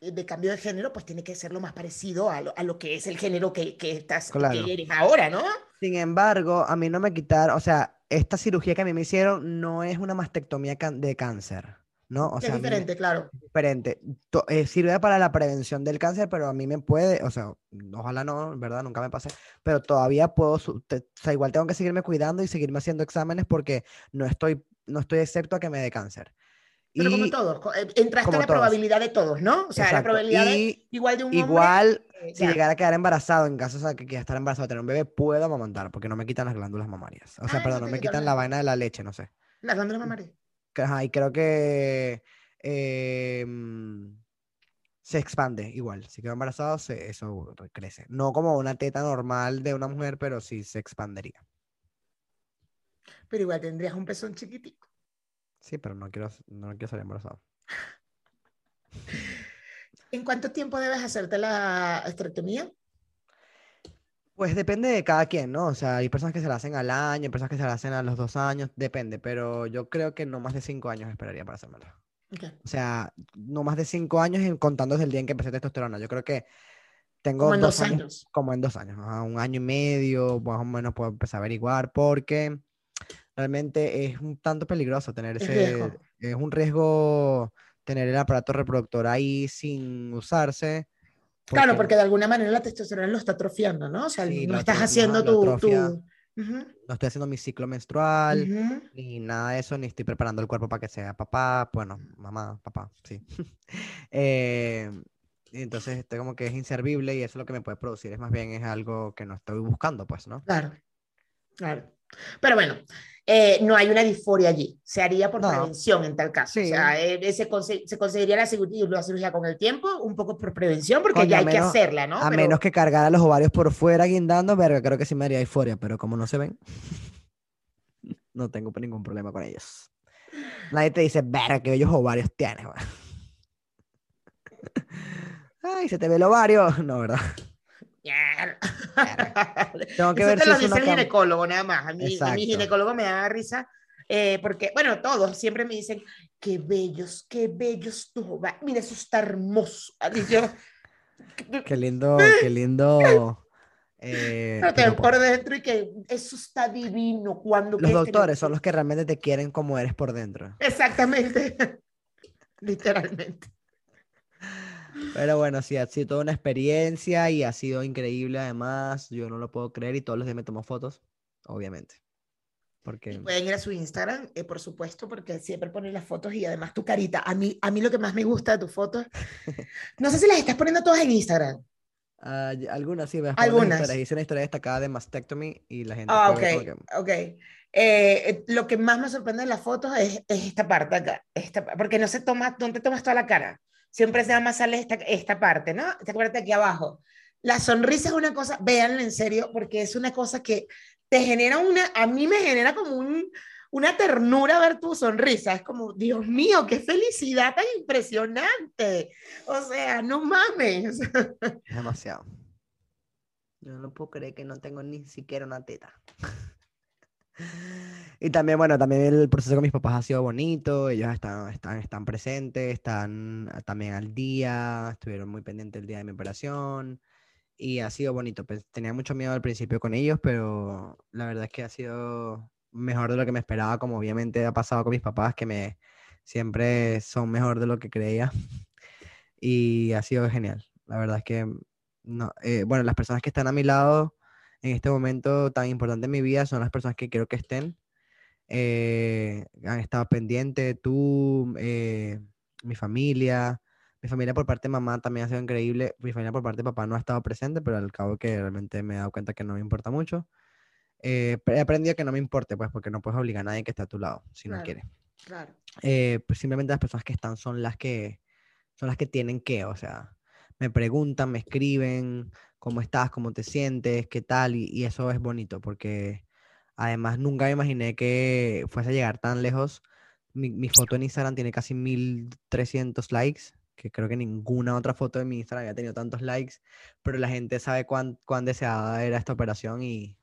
de cambio de género, pues tiene que ser lo más parecido a lo, a lo que es el género que, que estás, Claro. que eres ahora, ¿no? Sin embargo, a mí no me quitaron, o sea, esta cirugía que a mí me hicieron no es una mastectomía de cáncer, ¿no? O sea, es mí- diferente, claro. diferente. To- eh, sirve para la prevención del cáncer, pero a mí me puede, o sea, ojalá no, verdad, nunca me pase, pero todavía puedo, te- o sea, igual tengo que seguirme cuidando y seguirme haciendo exámenes porque no estoy, no estoy excepto a que me dé cáncer. Pero como Y- todos, co- eh, entraste como a la todos. probabilidad de todos, ¿no? O sea, la probabilidad de- igual de un hombre. igual, eh, si ya. llegara a quedar embarazado, en caso de que quiera estar embarazado, tener un bebé, puedo amamantar porque no me quitan las glándulas mamarias. O sea, Ah, perdón, no me quitan la vaina de la leche, no sé. Las glándulas mamarias. Ajá, y creo que eh, mm, se expande igual. Si quedo embarazado, se, eso crece. No como una teta normal de una mujer, pero sí se expandería. Pero igual tendrías un pezón chiquitico. Sí, pero no quiero, no quiero salir embarazado. ¿En cuánto tiempo debes hacerte la esterectomía? Pues depende de cada quien, ¿no? O sea, hay personas que se la hacen al año, hay personas que se la hacen a los dos años, depende, pero yo creo que no más de cinco años esperaría para hacérmela. Ok. O sea, no más de cinco años contando desde el día en que empecé testosterona. Yo creo que tengo Como en dos dos años, años. como en dos años, ajá, un año y medio, más o menos puedo empezar a averiguar, porque realmente es un tanto peligroso tener Es ese, es un riesgo tener el aparato reproductor ahí sin usarse. Claro, porque de alguna manera la testosterona lo está atrofiando, ¿no? O sea, Sí, no estás haciendo tu... no estoy haciendo mi ciclo menstrual, ni nada de eso, ni estoy preparando el cuerpo para que sea papá, bueno, mamá, papá, sí. Eh, entonces estoy como que es inservible y eso es lo que me puede producir, es más bien es algo que no estoy buscando, pues, ¿no? Claro, claro. Pero bueno, eh, no hay una disforia allí. Se haría por No. prevención en tal caso. O Sí. sea, eh, se, conse- se conseguiría la, la cirugía con el tiempo, un poco por prevención, porque Coño, ya a hay que menos- hacerla, ¿no? A Pero- menos que cargara los ovarios por fuera guindando, verga, creo que sí me haría euforia, pero como no se ven, no tengo ningún problema con ellos. Nadie te dice, verga, qué bellos ovarios tienes, güey". Ay, se te ve el ovario. No, ¿verdad? Tengo que Eso ver te si lo dice el ginecólogo nada más. A mí, a mi ginecólogo me da risa eh, porque, bueno, todos siempre me dicen, qué bellos, qué bellos ovarios. Mira, eso está hermoso. Yo, Qué lindo, qué lindo. eh, pero te por dentro y que eso está divino cuando... Los doctores son los que realmente te quieren como eres por dentro. Exactamente. Literalmente. Pero bueno, sí, ha sido toda una experiencia y ha sido increíble además. Yo no lo puedo creer y todos los días me tomo fotos, obviamente. Porque Pueden ir a su Instagram, eh, por supuesto, porque siempre ponen las fotos y además tu carita. A mí, a mí lo que más me gusta de tus fotos, no sé si las estás poniendo todas en Instagram. Y- algunas sí, ves, Algunas. Historias. Hice una historia destacada de mastectomy y la gente. Ah, ok, que- ok. Eh, eh, lo que más me sorprende de las fotos es, es esta parte acá, esta, porque no se toma, no te tomas toda la cara, siempre se llama sale esta, esta parte, ¿no? Te acuerdas aquí abajo. La sonrisa es una cosa, véanla en serio, porque es una cosa que te genera una, a mí me genera como un, una ternura ver tu sonrisa, es como, Dios mío, qué felicidad tan impresionante, o sea, no mames. Es demasiado. Yo no puedo creer que no tengo ni siquiera una teta. Y también, bueno, también el proceso con mis papás ha sido bonito, ellos están, están, están presentes, están también al día, estuvieron muy pendientes el día de mi operación y ha sido bonito. Pues, tenía mucho miedo al principio con ellos, pero la verdad es que ha sido mejor de lo que me esperaba, como obviamente ha pasado con mis papás, que me siempre son mejor de lo que creía y ha sido genial. La verdad es que, no, eh, bueno, las personas que están a mi lado en este momento tan importante en mi vida son las personas que quiero que estén. Eh, han estado pendientes, tú, eh, mi familia, mi familia por parte de mamá también ha sido increíble. Mi familia por parte de papá no ha estado presente, pero al cabo que realmente me he dado cuenta que no me importa mucho. Eh, he aprendido que no me importe, pues, porque no puedes obligar a nadie que esté a tu lado si no quiere. Claro. Eh, pues simplemente las personas que están son las que son las que tienen que, o sea, me preguntan, me escriben, cómo estás, cómo te sientes, qué tal, y, eso es bonito, porque además nunca me imaginé que fuese a llegar tan lejos. Mi, foto en Instagram tiene casi 1300 likes, que creo que ninguna otra foto de mi Instagram había tenido tantos likes, pero la gente sabe cuán, cuán deseada era esta operación y,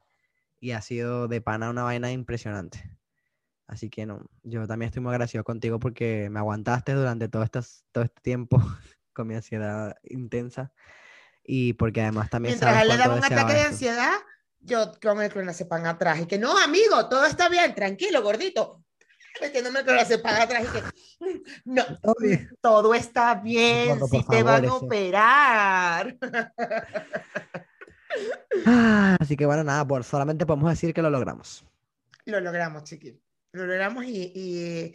y ha sido de pana una vaina impresionante. Así que no, yo también estoy muy agradecido contigo porque me aguantaste durante todo, estas, todo este tiempo con mi ansiedad intensa y porque además también Mientras él le daba un ataque de ansiedad, yo con el clonazepam atrás. Y que no, amigo, todo está bien, tranquilo, gordito. Metiéndome el clonazepam atrás y que "Mm, no, Todo está bien, Gordo, si te van a operar. Ah, Así que bueno, nada, por, solamente podemos decir que lo logramos. Lo logramos, chiqui. Lo logramos y, y,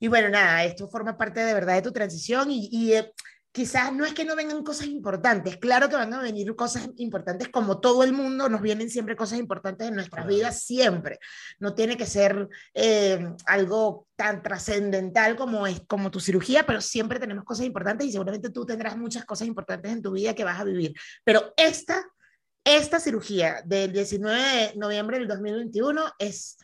y bueno, nada, esto forma parte de verdad de tu transición y, y, eh, quizás no es que no vengan cosas importantes, claro que van a venir cosas importantes como todo el mundo, nos vienen siempre cosas importantes en nuestras vidas, siempre. No tiene que ser eh, algo tan trascendental como, es, como tu cirugía, pero siempre tenemos cosas importantes y seguramente tú tendrás muchas cosas importantes en tu vida que vas a vivir. Pero esta, esta cirugía del 19 de noviembre del 2021 es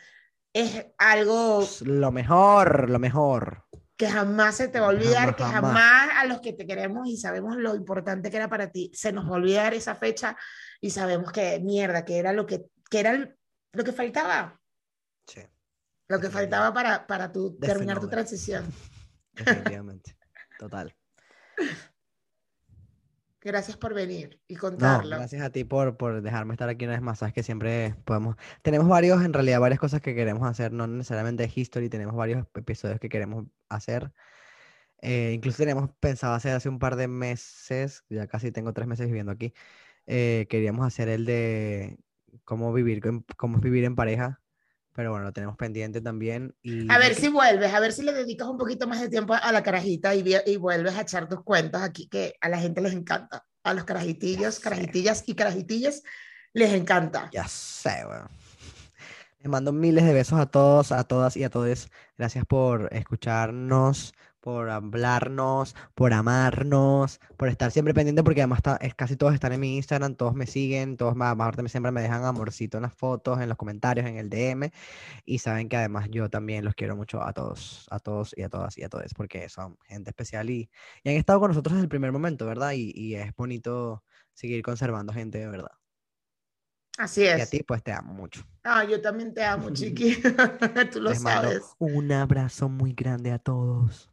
es algo Lo mejor, lo mejor. Que jamás se te va a olvidar, Jamás, que jamás. jamás a los que te queremos y sabemos lo importante que era para ti, se nos va a olvidar esa fecha y sabemos que mierda, que era lo que, que era lo que faltaba, Sí, lo que faltaba para, para tu, terminar tu transición. definitivamente. Total. Gracias por venir y No, contarlo. gracias a ti por, por dejarme estar aquí una vez más. Sabes que siempre podemos. Tenemos varios, en realidad, varias cosas que queremos hacer, no necesariamente history, tenemos varios episodios que queremos hacer. Eh, incluso teníamos pensado hacer hace un par de meses, ya casi tengo tres meses viviendo aquí. eh, queríamos hacer el de cómo vivir, cómo vivir en pareja, pero bueno, lo tenemos pendiente también. Y A ver si vuelves, a ver si le dedicas un poquito más de tiempo a la carajita y, y vuelves a echar tus cuentos aquí, que a la gente les encanta. A los carajitillos, carajitillas y carajitillas les encanta. Ya sé, weón. Les mando miles de besos a todos, a todas y a todos. Gracias por escucharnos, por hablarnos, por amarnos, por estar siempre pendiente, porque además está- es, casi todos están en mi Instagram, todos me siguen, todos más, aparte siempre me dejan amorcito en las fotos, en los comentarios, en el DM. Y saben que además yo también los quiero mucho a todos, a todos y a todas y a todos, porque son gente especial y, y han estado con nosotros desde el primer momento, ¿verdad? Y, y es bonito seguir conservando gente de verdad. Así Y a es. ti, pues te amo mucho. Ah, yo también te amo, chiqui. Tú lo Les mando sabes. un abrazo muy grande a todos.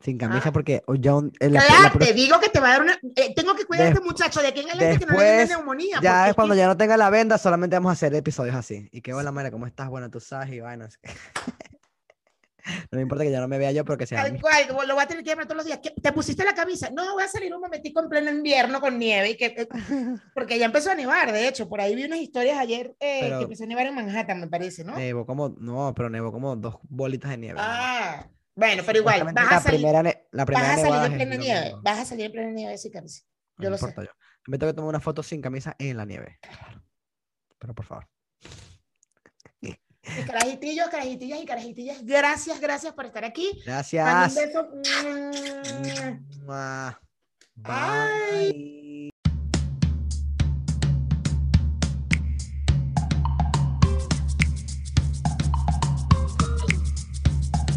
Sin camisa Ah. porque o ya la- Claro, te digo que te va a dar una. eh, tengo que cuidar a este muchacho de aquí en adelante que no le dé neumonía. ya es cuando que- ya no tenga la venda, solamente vamos a hacer episodios así. Y qué hola, Mayra, ¿cómo estás? Bueno, tú sabes y vainas. No me importa que ya no me vea yo, pero que sea Tal mi- cual, lo voy a tener que llamar todos los días. ¿Qué- ¿Te pusiste la camisa? No, voy a salir un momentico en pleno invierno con nieve. Y que, porque ya empezó a nevar, de hecho. Por ahí vi unas historias ayer eh, Pero- que empezó a nevar en Manhattan, me parece, ¿no? Nevó como, no, pero nevó como dos bolitas de nieve. ah, bueno, pero igual, vas a la salir, primera, la vas primera a salir en plena nieve. Vas a salir en plena nieve sin camisa. No Yo lo importa sé. yo. Me tengo que tomar una foto sin camisa en la nieve. Pero por favor. Y carajitillos, carajitillas y carajitillas, gracias, gracias por estar aquí. Mando un Gracias. beso. Bye.